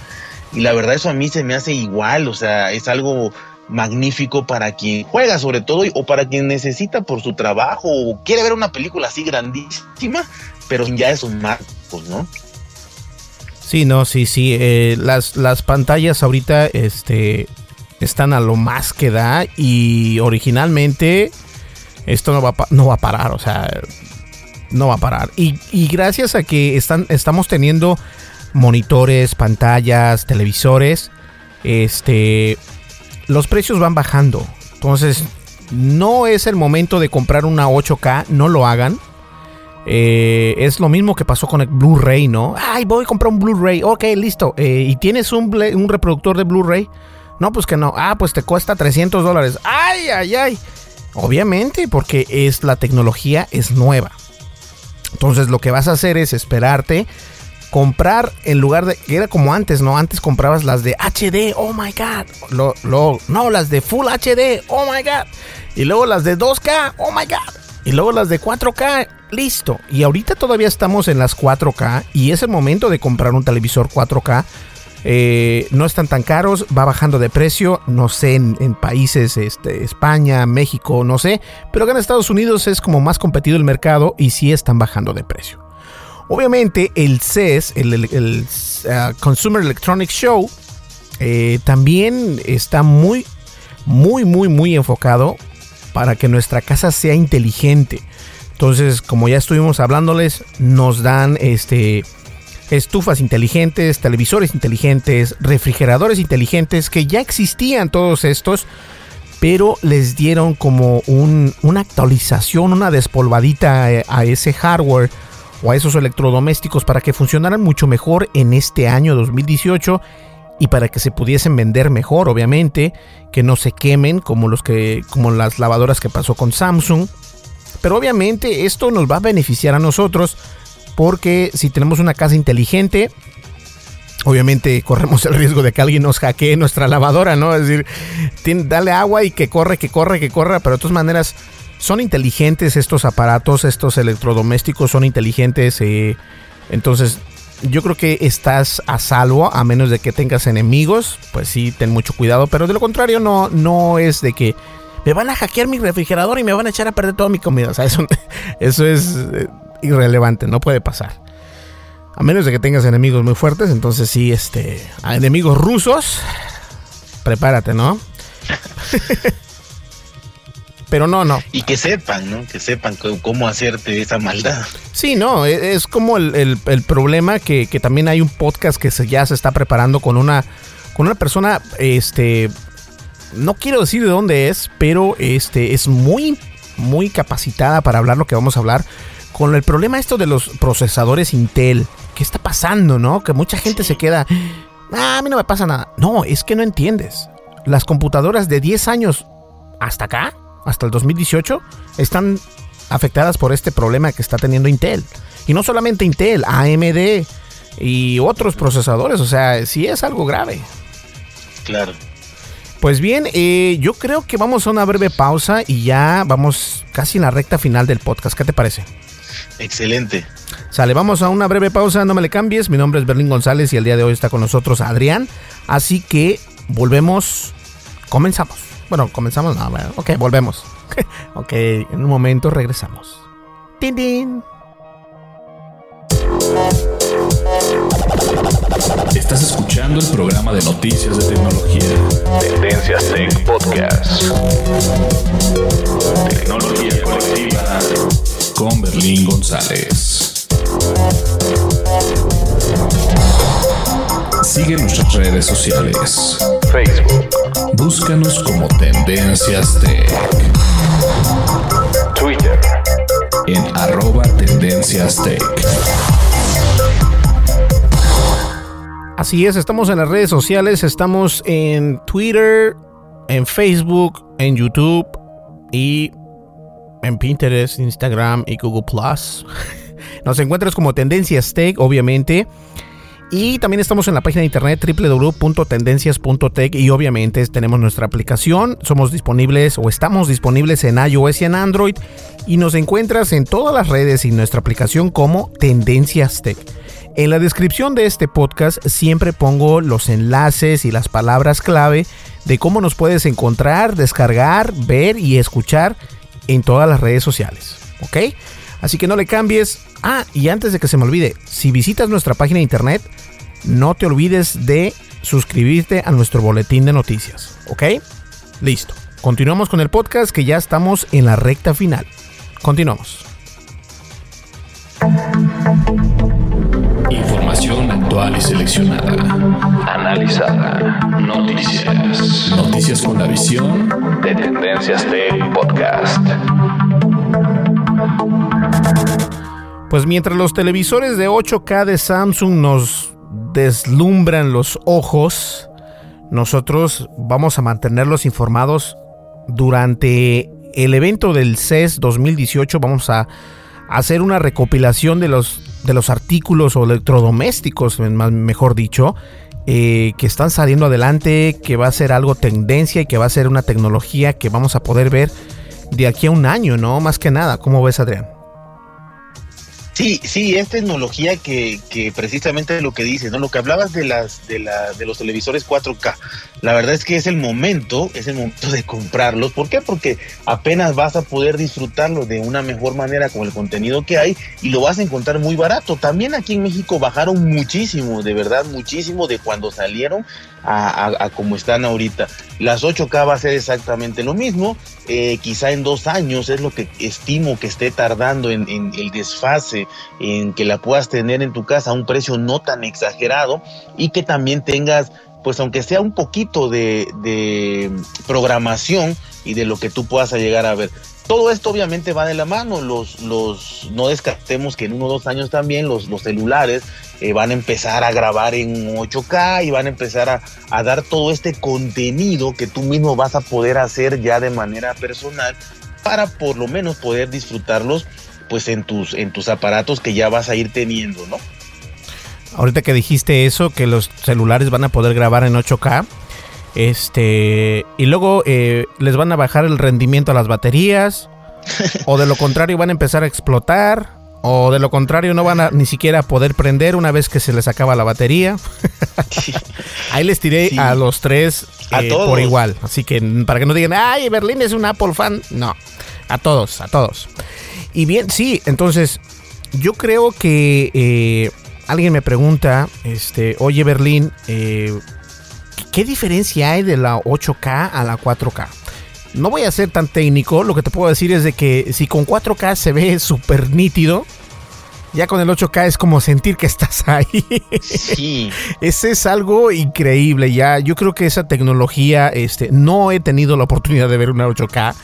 Y la verdad eso a mí se me hace igual, o sea, es algo magnífico para quien juega sobre todo o para quien necesita por su trabajo o quiere ver una película así grandísima, pero ya esos marcos, ¿no? Sí, no, sí, sí. Eh, las, las pantallas ahorita este, están a lo más que da y originalmente esto no va, no va a parar, o sea, no va a parar. Y, gracias a que están, estamos teniendo monitores, pantallas, televisores, este, los precios van bajando. Entonces, no es el momento de comprar una 8K, no lo hagan. Eh, es lo mismo que pasó con el Blu-ray, ¿no? Ay, voy a comprar un Blu-ray. Ok, listo. Eh, ¿Y tienes un, un reproductor de Blu-ray? No, pues que no. Ah, pues te cuesta 300 dólares. Ay, ay, ay. Obviamente, porque es la tecnología es nueva. Entonces lo que vas a hacer es esperarte, comprar en lugar de era como antes, ¿no? Antes comprabas las de HD, oh my god. Lo, no, las de Full HD, oh my god. Y luego las de 2K, oh my god. Y luego las de 4K, listo. Y ahorita todavía estamos en las 4K y es el momento de comprar un televisor 4K eh, no están tan caros, va bajando de precio, no sé, en, países, este, España, México, no sé, pero acá en Estados Unidos es como más competido el mercado y sí están bajando de precio. Obviamente el CES, el, uh, Consumer Electronics Show, eh, también está muy, muy, muy, muy enfocado para que nuestra casa sea inteligente. Entonces, como ya estuvimos hablándoles, nos dan este estufas inteligentes, televisores inteligentes, refrigeradores inteligentes, que ya existían todos estos, pero les dieron como una actualización, una despolvadita eh, a ese hardware o a esos electrodomésticos para que funcionaran mucho mejor en este año 2018 y para que se pudiesen vender mejor, obviamente, que no se quemen como los que como las lavadoras que pasó con Samsung. Pero obviamente esto nos va a beneficiar a nosotros porque si tenemos una casa inteligente, obviamente corremos el riesgo de que alguien nos hackee nuestra lavadora, ¿no? Es decir, dale agua y que corre, que corre, que corra, pero de todas maneras son inteligentes estos aparatos, estos electrodomésticos son inteligentes. Eh, Entonces, yo creo que estás a salvo a menos de que tengas enemigos, pues sí, ten mucho cuidado, pero de lo contrario no, no es de que me van a hackear mi refrigerador y me van a echar a perder toda mi comida. O sea, eso, es eh, irrelevante, no puede pasar. A menos de que tengas enemigos muy fuertes, entonces sí, este, a enemigos rusos, prepárate, ¿no? Pero no, no. Y que sepan, ¿no? Que sepan cómo hacerte esa maldad. Sí, no, e, es, como el, problema que, que, también hay un podcast que se, ya se está preparando con una, con una persona, este, no quiero decir de dónde es, pero este, es muy, muy capacitada para hablar lo que vamos a hablar. Con el problema esto de los procesadores Intel, ¿qué está pasando, no? Que mucha gente se queda, ah, a mí no me pasa nada. No, es que no entiendes. Las computadoras de 10 años hasta acá hasta el 2018 están afectadas por este problema que está teniendo Intel. Y no solamente Intel, AMD y otros procesadores. O sea, sí es algo grave. Claro. Pues bien, eh, yo creo que vamos a una breve pausa y ya vamos casi en la recta final del podcast. ¿Qué te parece? Excelente. Sale, vamos a una breve pausa, no me le cambies. Mi nombre es Berlín González y el día de hoy está con nosotros Adrián. Así que volvemos, comenzamos. Bueno, comenzamos. No, bueno, ok, volvemos. ok, en un momento regresamos. ¡Tin, tin! Estás escuchando el programa de noticias de tecnología. Tendencias Tech Podcast. Tecnología colectiva con Berlín González. Sigue nuestras redes sociales. Facebook. Búscanos como Tendencias Tech. Twitter. En arroba Tendencias Tech. Así es, estamos en las redes sociales, estamos en Twitter, en Facebook, en YouTube y en Pinterest, Instagram y Google Plus. Nos encuentras como Tendencias Tech, obviamente. Y también estamos en la página de internet www.tendencias.tech y obviamente tenemos nuestra aplicación. Somos disponibles o estamos disponibles en iOS y en Android. Y nos encuentras en todas las redes y nuestra aplicación como Tendencias Tech. En la descripción de este podcast siempre pongo los enlaces y las palabras clave de cómo nos puedes encontrar, descargar, ver y escuchar en todas las redes sociales. ¿Ok? Así que no le cambies. Ah, y antes de que se me olvide, si visitas nuestra página de internet, no te olvides de suscribirte a nuestro boletín de noticias. ¿Ok? Listo. Continuamos con el podcast que ya estamos en la recta final. Continuamos. Información actual y seleccionada. Analizada. Noticias. Noticias con la visión de Tendencias Tech Podcast. Pues mientras los televisores de 8K de Samsung nos deslumbran los ojos, nosotros vamos a mantenerlos informados durante el evento del CES 2018. Vamos a hacer una recopilación de los, de los artículos o electrodomésticos, mejor dicho, eh, que están saliendo adelante, que va a ser algo tendencia y que va a ser una tecnología que vamos a poder ver de aquí a un año, ¿no? Más que nada. ¿Cómo ves, Adrián? Sí, sí, es tecnología que, que precisamente lo que dices, ¿no? Lo que hablabas de las de, la, de los televisores 4K, la verdad es que es el momento, es el momento de comprarlos. ¿Por qué? Porque apenas vas a poder disfrutarlo de una mejor manera con el contenido que hay y lo vas a encontrar muy barato. También aquí en México bajaron muchísimo, de verdad, muchísimo de cuando salieron a, como están ahorita. Las 8K va a ser exactamente lo mismo. Eh, quizá en dos años es lo que estimo que esté tardando en, en, el desfase, en que la puedas tener en tu casa a un precio no tan exagerado y que también tengas, pues aunque sea un poquito de, programación y de lo que tú puedas llegar a ver. Todo esto obviamente va de la mano, los, los, no descartemos que en uno o dos años también los, los celulares eh, van a empezar a grabar en 8K y van a empezar a, a, dar todo este contenido que tú mismo vas a poder hacer ya de manera personal para por lo menos poder disfrutarlos pues en tus, en tus aparatos que ya vas a ir teniendo, ¿no? Ahorita que dijiste eso, que los celulares van a poder grabar en 8K, este, y luego eh, les van a bajar el rendimiento a las baterías. o de lo contrario van a empezar a explotar. o de lo contrario no van a ni siquiera poder prender una vez que se les acaba la batería. Ahí les tiré a los tres a eh, todos. por igual. Así que para que no digan, ay, Berlín es un Apple fan. No, a todos, a todos. Y bien, sí, entonces yo creo que eh, alguien me pregunta, este, oye Berlín, eh, ¿qué diferencia hay de la 8K a la 4K? No voy a ser tan técnico, lo que te puedo decir es de que si con 4K se ve súper nítido, ya con el 8K es como sentir que estás ahí. Sí. Ese es algo increíble. Ya, yo creo que esa tecnología, este, no he tenido la oportunidad de ver una 8K.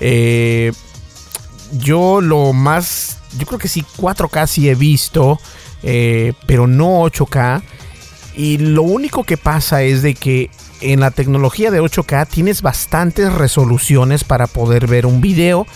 Eh, yo lo más, yo creo que sí 4K sí he visto, eh, pero no 8K. Y lo único que pasa es de que en la tecnología de 8K tienes bastantes resoluciones para poder ver un video.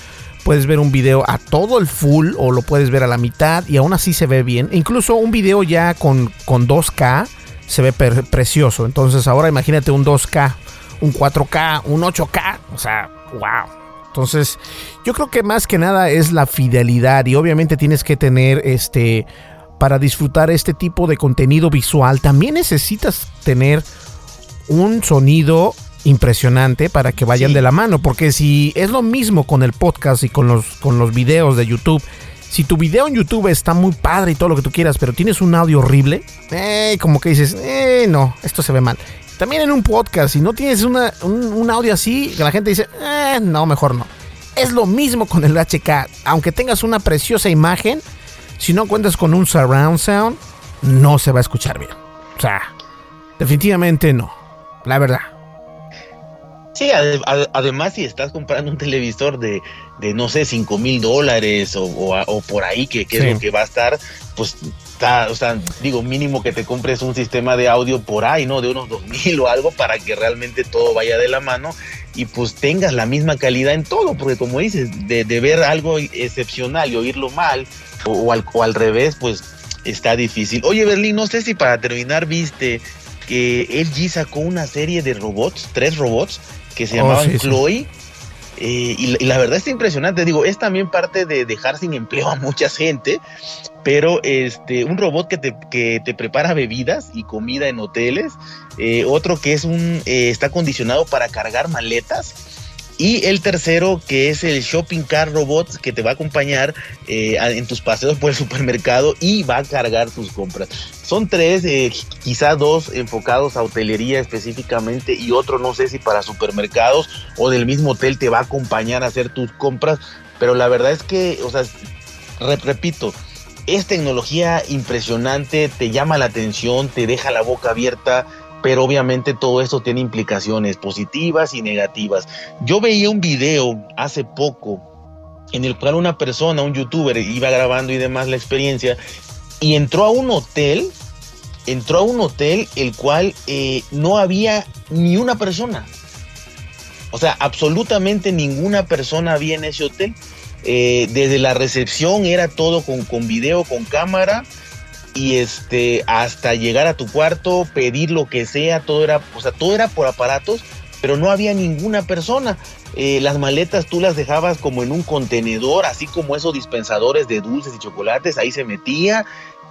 Puedes ver un video a todo el full o lo puedes ver a la mitad y aún así se ve bien. Incluso un video ya con, con 2K se ve precioso. Entonces ahora imagínate un 2K, un 4K, un 8K. O sea, wow. Entonces, yo creo que más que nada es la fidelidad y obviamente tienes que tener este para disfrutar este tipo de contenido visual, también necesitas tener un sonido impresionante para que vayan Sí. de la mano, porque si es lo mismo con el podcast y con los con los videos de YouTube, si tu video en YouTube está muy padre y todo lo que tú quieras, pero tienes un audio horrible, eh, como que dices, eh, no, esto se ve mal. También en un podcast, si no tienes una- un, un audio así, la gente dice, eh, no, mejor no. Es lo mismo con el HK. Aunque tengas una preciosa imagen, si no cuentas con un surround sound, no se va a escuchar bien. O sea, definitivamente no. La verdad. Sí, ade- ade- además si estás comprando un televisor de, de no sé, 5 mil dólares o, o por ahí, que, que Sí. es lo que va a estar, pues está, o sea, digo, mínimo que te compres un sistema de audio por ahí, ¿no? De unos 2 mil o algo para que realmente todo vaya de la mano y pues tengas la misma calidad en todo, porque como dices, de, de ver algo excepcional y oírlo mal o, o al, o al revés, pues está difícil. Oye, Berlín, no sé si para terminar viste que LG sacó una serie de robots, tres robots, que se Oh, llamaban sí, sí. Chloe. eh, y, la- y la verdad es impresionante, digo, es también parte de dejar sin empleo a mucha gente, pero este, un robot que te, que te prepara bebidas y comida en hoteles, eh, otro que es un, eh, está condicionado para cargar maletas, y el tercero que es el shopping car robot que te va a acompañar eh, en tus paseos por el supermercado y va a cargar tus compras. Son tres, eh, quizá dos enfocados a hotelería específicamente y otro no sé si para supermercados o del mismo hotel te va a acompañar a hacer tus compras, pero la verdad es que, o sea, re- repito, es tecnología impresionante, te llama la atención, te deja la boca abierta, pero obviamente todo esto tiene implicaciones positivas y negativas. Yo veía un video hace poco en el cual una persona, un youtuber, iba grabando y demás la experiencia y entró a un hotel, entró a un hotel el cual eh, no había ni una persona. O sea, absolutamente ninguna persona había en ese hotel. Eh, desde la recepción era todo con, con video, con cámara y este hasta llegar a tu cuarto, pedir lo que sea, todo era, o sea, todo era por aparatos, pero no había ninguna persona. Eh, las maletas tú las dejabas como en un contenedor, así como esos dispensadores de dulces y chocolates, ahí se metía,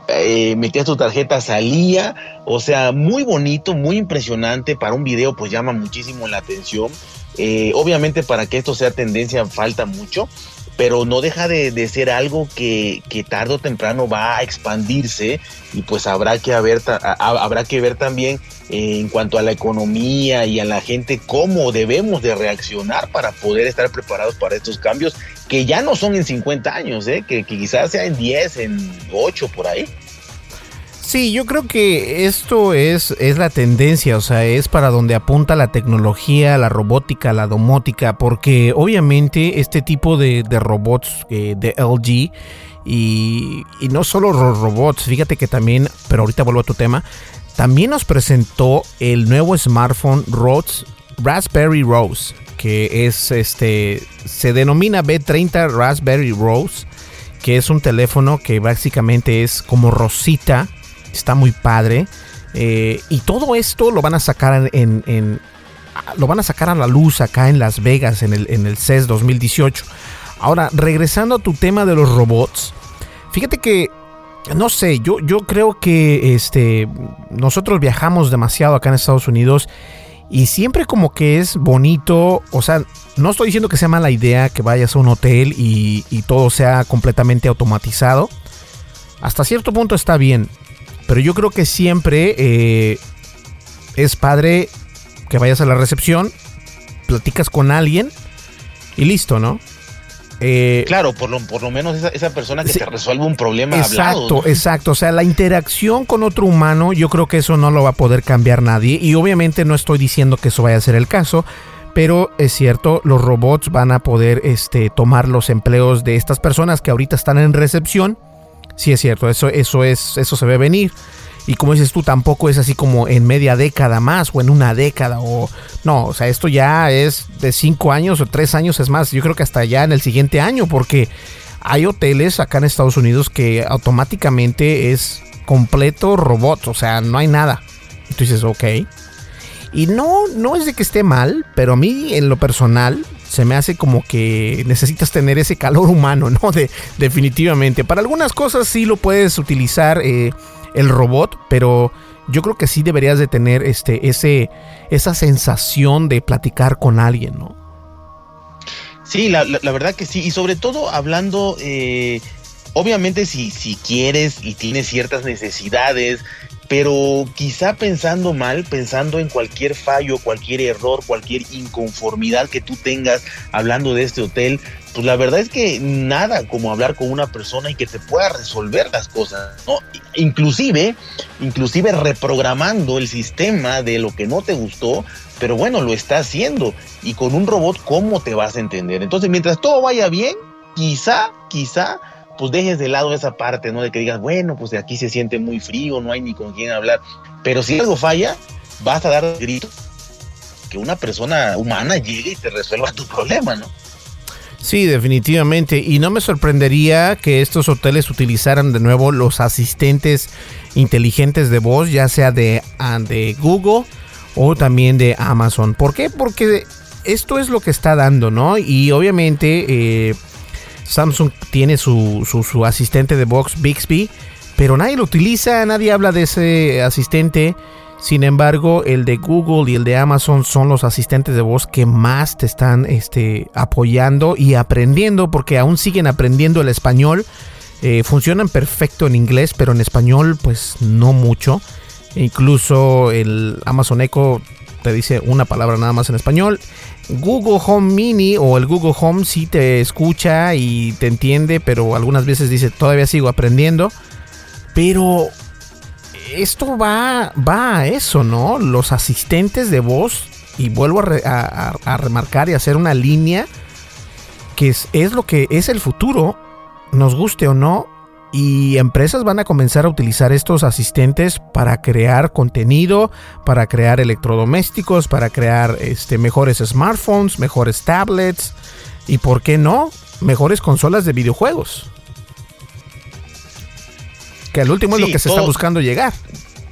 eh, metías tu tarjeta, salía, o sea, muy bonito, muy impresionante para un video, pues llama muchísimo la atención. Eh, obviamente para que esto sea tendencia falta mucho, pero no deja de, de ser algo que, que, tarde o temprano va a expandirse y pues habrá que, haber, habrá que ver también eh, en cuanto a la economía y a la gente cómo debemos de reaccionar para poder estar preparados para estos cambios que ya no son en 50 años, ¿eh? que, que quizás sea en 10, en 8 por ahí. Sí, yo creo que esto es, es la tendencia, o sea, es para donde apunta la tecnología, la robótica, la domótica, porque obviamente este tipo de, robots eh, de LG y, no solo robots, fíjate que también, pero ahorita vuelvo a tu tema, también nos presentó el nuevo smartphone Rhodes Raspberry Rose, que es este, se denomina B30 Raspberry Rose, que es un teléfono que básicamente es como rosita está muy padre. Eh, y todo esto lo van a sacar en, en, Lo van a sacar a la luz acá en Las Vegas, en el, en el CES 2018. Ahora, regresando a tu tema de los robots. Fíjate que no sé, yo, yo creo que este, nosotros viajamos demasiado acá en Estados Unidos y siempre como que es bonito, o sea, no estoy diciendo que sea mala idea que vayas a un hotel y, todo sea completamente automatizado. Hasta cierto punto está bien, pero yo creo que siempre eh, es padre que vayas a la recepción, platicas con alguien y listo, ¿no? Eh, claro, por lo, por lo menos esa, persona que te resuelve un problema exacto, Exacto, o sea, la interacción con otro humano, yo creo que eso no lo va a poder cambiar nadie. Y obviamente no estoy diciendo que eso vaya a ser el caso, pero es cierto, los robots van a poder este, tomar los empleos de estas personas que ahorita están en recepción. Sí es cierto, eso, eso, es, eso se ve venir. Y como dices tú, tampoco es así como en media década más o en una década o... No, o sea, esto ya es de cinco años o tres años, es más, yo creo que hasta ya en el siguiente año, porque hay hoteles acá en Estados Unidos que automáticamente es completo robot, o sea, no hay nada. Entonces, ok. Y no, no es de que esté mal, pero a mí en lo personal se me hace como que necesitas tener ese calor humano, ¿no? De, definitivamente. Para algunas cosas sí lo puedes utilizar. Eh, el robot, pero yo creo que sí deberías de tener este, ese, esa sensación de platicar con alguien, ¿no? Sí, la, verdad que sí, y sobre todo hablando, eh, obviamente si, si quieres y tienes ciertas necesidades, pero quizá pensando mal, pensando en cualquier fallo, cualquier error, cualquier inconformidad que tú tengas hablando de este hotel, pues la verdad es que nada como hablar con una persona y que te pueda resolver las cosas, ¿no? Inclusive, inclusive reprogramando el sistema de lo que no te gustó, pero bueno, lo está haciendo. Y con un robot, ¿cómo te vas a entender? Entonces, mientras todo vaya bien, quizá, quizá, pues dejes de lado esa parte, ¿no? De que digas, bueno, pues de aquí se siente muy frío, no hay ni con quién hablar. Pero si algo falla, vas a dar grito que una persona humana llegue y te resuelva tu problema, ¿no? Sí, definitivamente. Y no me sorprendería que estos hoteles utilizaran de nuevo los asistentes inteligentes de voz, ya sea de, ah, de Google o también de Amazon. ¿Por qué? Porque esto es lo que está dando, ¿no? Y obviamente eh, Samsung tiene su, su, asistente de voz Bixby, pero nadie lo utiliza, nadie habla de ese asistente. Sin embargo, el de Google y el de Amazon son los asistentes de voz que más te están este, apoyando y aprendiendo porque aún siguen aprendiendo el español. Eh, funcionan perfecto en inglés, pero en español pues no mucho. Incluso el Amazon Echo te dice una palabra nada más en español. Google Home Mini o el Google Home sí te escucha y te entiende, pero algunas veces dice todavía sigo aprendiendo. Pero esto va, va a eso, ¿no? Los asistentes de voz, y vuelvo a, remarcar y hacer una línea, que es, es lo que es el futuro, nos guste o no, y empresas van a comenzar a utilizar estos asistentes para crear contenido, para crear electrodomésticos, para crear este, mejores smartphones, mejores tablets y, ¿por qué no? Mejores consolas de videojuegos que al último es lo que se está buscando llegar.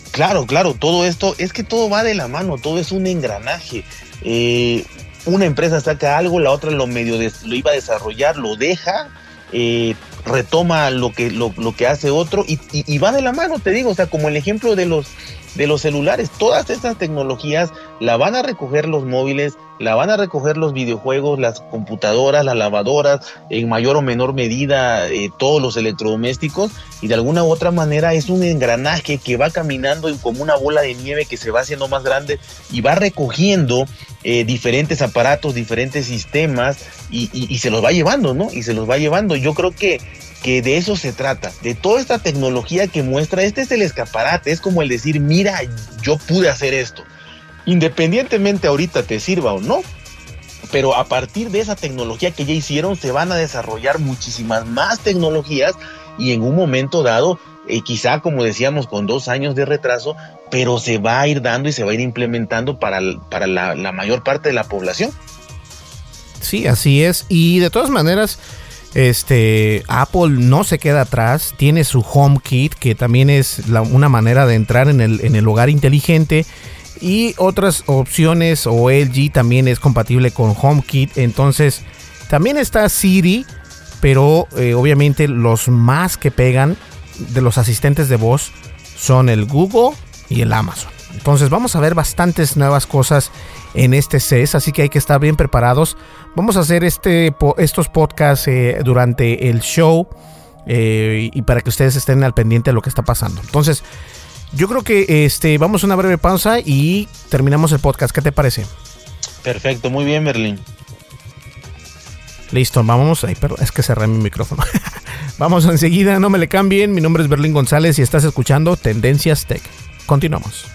Claro, claro, todo esto es que todo va de la mano, todo es un engranaje. Eh, una empresa saca algo, la otra lo medio lo iba a desarrollar, lo deja, eh, retoma lo que, lo, que hace otro y, y, va de la mano, te digo, o sea, como el ejemplo de los, de los celulares, todas estas tecnologías la van a recoger los móviles, la van a recoger los videojuegos, las computadoras, las lavadoras, en mayor o menor medida eh, todos los electrodomésticos y de alguna u otra manera es un engranaje que va caminando como una bola de nieve que se va haciendo más grande y va recogiendo eh, diferentes aparatos, diferentes sistemas y, y, se los va llevando, ¿no? Y se los va llevando. Yo creo que que de eso se trata, de toda esta tecnología que muestra, este es el escaparate, es como el decir, mira, yo pude hacer esto independientemente ahorita te sirva o no, pero a partir de esa tecnología que ya hicieron se van a desarrollar muchísimas más tecnologías y en un momento dado, eh, quizá como decíamos con dos años de retraso, pero se va a ir dando y se va a ir implementando para, para la, la mayor parte de la población. Sí, así es. Y de todas maneras, este Apple no se queda atrás, tiene su HomeKit, que también es una manera de entrar en el, hogar inteligente y otras opciones o LG también es compatible con HomeKit. Entonces también está Siri. pero eh, obviamente los más que pegan de los asistentes de voz son el Google y el Amazon. Entonces vamos a ver bastantes nuevas cosas en este CES, así que hay que estar bien preparados. Vamos a hacer este, estos podcasts eh, durante el show eh, y para que ustedes estén al pendiente de lo que está pasando. Entonces, yo creo que este, vamos a una breve pausa y terminamos el podcast. ¿Qué te parece? Perfecto, muy bien, Berlín. Listo, vamos. Ay, perdón, es que cerré mi micrófono. vamos enseguida, no me le cambien. Mi nombre es Berlín González y estás escuchando Tendencias Tech. Continuamos.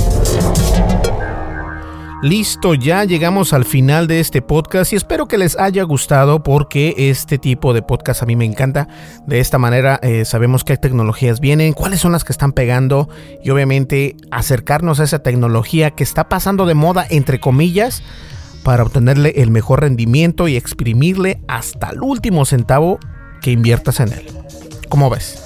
Listo, ya llegamos al final de este podcast y espero que les haya gustado porque este tipo de podcast a mí me encanta. De esta manera eh, sabemos qué tecnologías vienen, cuáles son las que están pegando y obviamente acercarnos a esa tecnología que está pasando de moda entre comillas para obtenerle el mejor rendimiento y exprimirle hasta el último centavo que inviertas en él. ¿Cómo ves?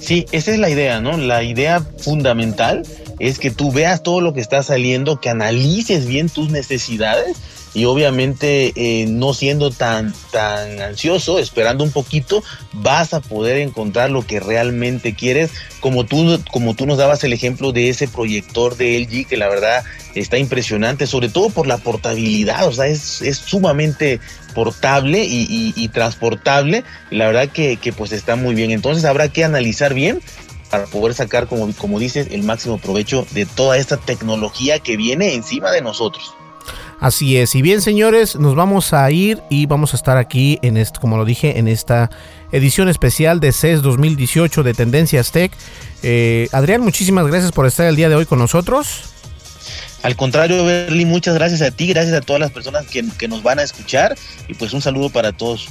Sí, esa es la idea, ¿no? La idea fundamental es que tú veas todo lo que está saliendo, que analices bien tus necesidades y obviamente eh, no siendo tan, tan ansioso, esperando un poquito, vas a poder encontrar lo que realmente quieres, como tú, como tú nos dabas el ejemplo de ese proyector de LG, que la verdad está impresionante, sobre todo por la portabilidad, o sea, es, es sumamente portable y, transportable, la verdad que, que pues está muy bien, entonces habrá que analizar bien para poder sacar, como, como dices, el máximo provecho de toda esta tecnología que viene encima de nosotros. Así es, y bien señores, nos vamos a ir y vamos a estar aquí en esto, como lo dije, en esta edición especial de CES 2018 de Tendencias Tech. Eh, Adrián, muchísimas gracias por estar el día de hoy con nosotros. Al contrario, Berly, muchas gracias a ti, gracias a todas las personas que, que nos van a escuchar y pues un saludo para todos.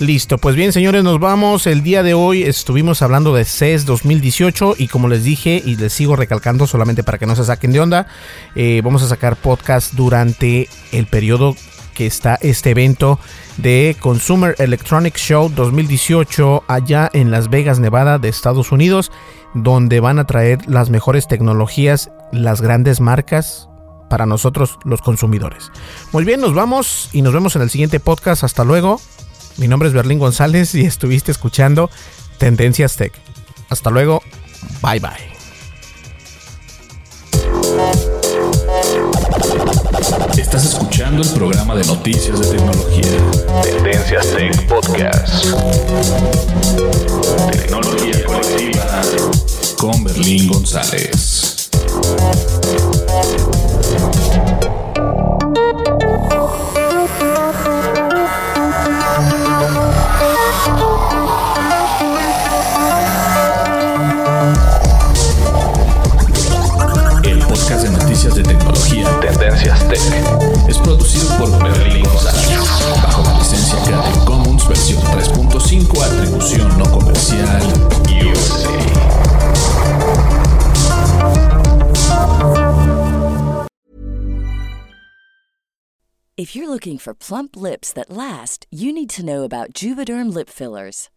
Listo, pues bien señores, nos vamos. El día de hoy estuvimos hablando de CES 2018 y como les dije y les sigo recalcando solamente para que no se saquen de onda, eh, vamos a sacar podcast durante el periodo que está este evento de Consumer Electronics Show 2018 allá en Las Vegas, Nevada de Estados Unidos, donde van a traer las mejores tecnologías, las grandes marcas para nosotros los consumidores. Muy bien, nos vamos y nos vemos en el siguiente podcast. Hasta luego. Mi nombre es Berlín González y estuviste escuchando Tendencias Tech. Hasta luego. Bye bye. Estás escuchando el programa de noticias de tecnología. Tendencias Tech Podcast. Tecnología colectiva con Berlín González. Tech. Es producido por Berlín bajo la licencia Creative Commons versión 3.5, atribución no comercial, USA. If you're looking for plump lips that last, you need to know about Juvederm lip fillers.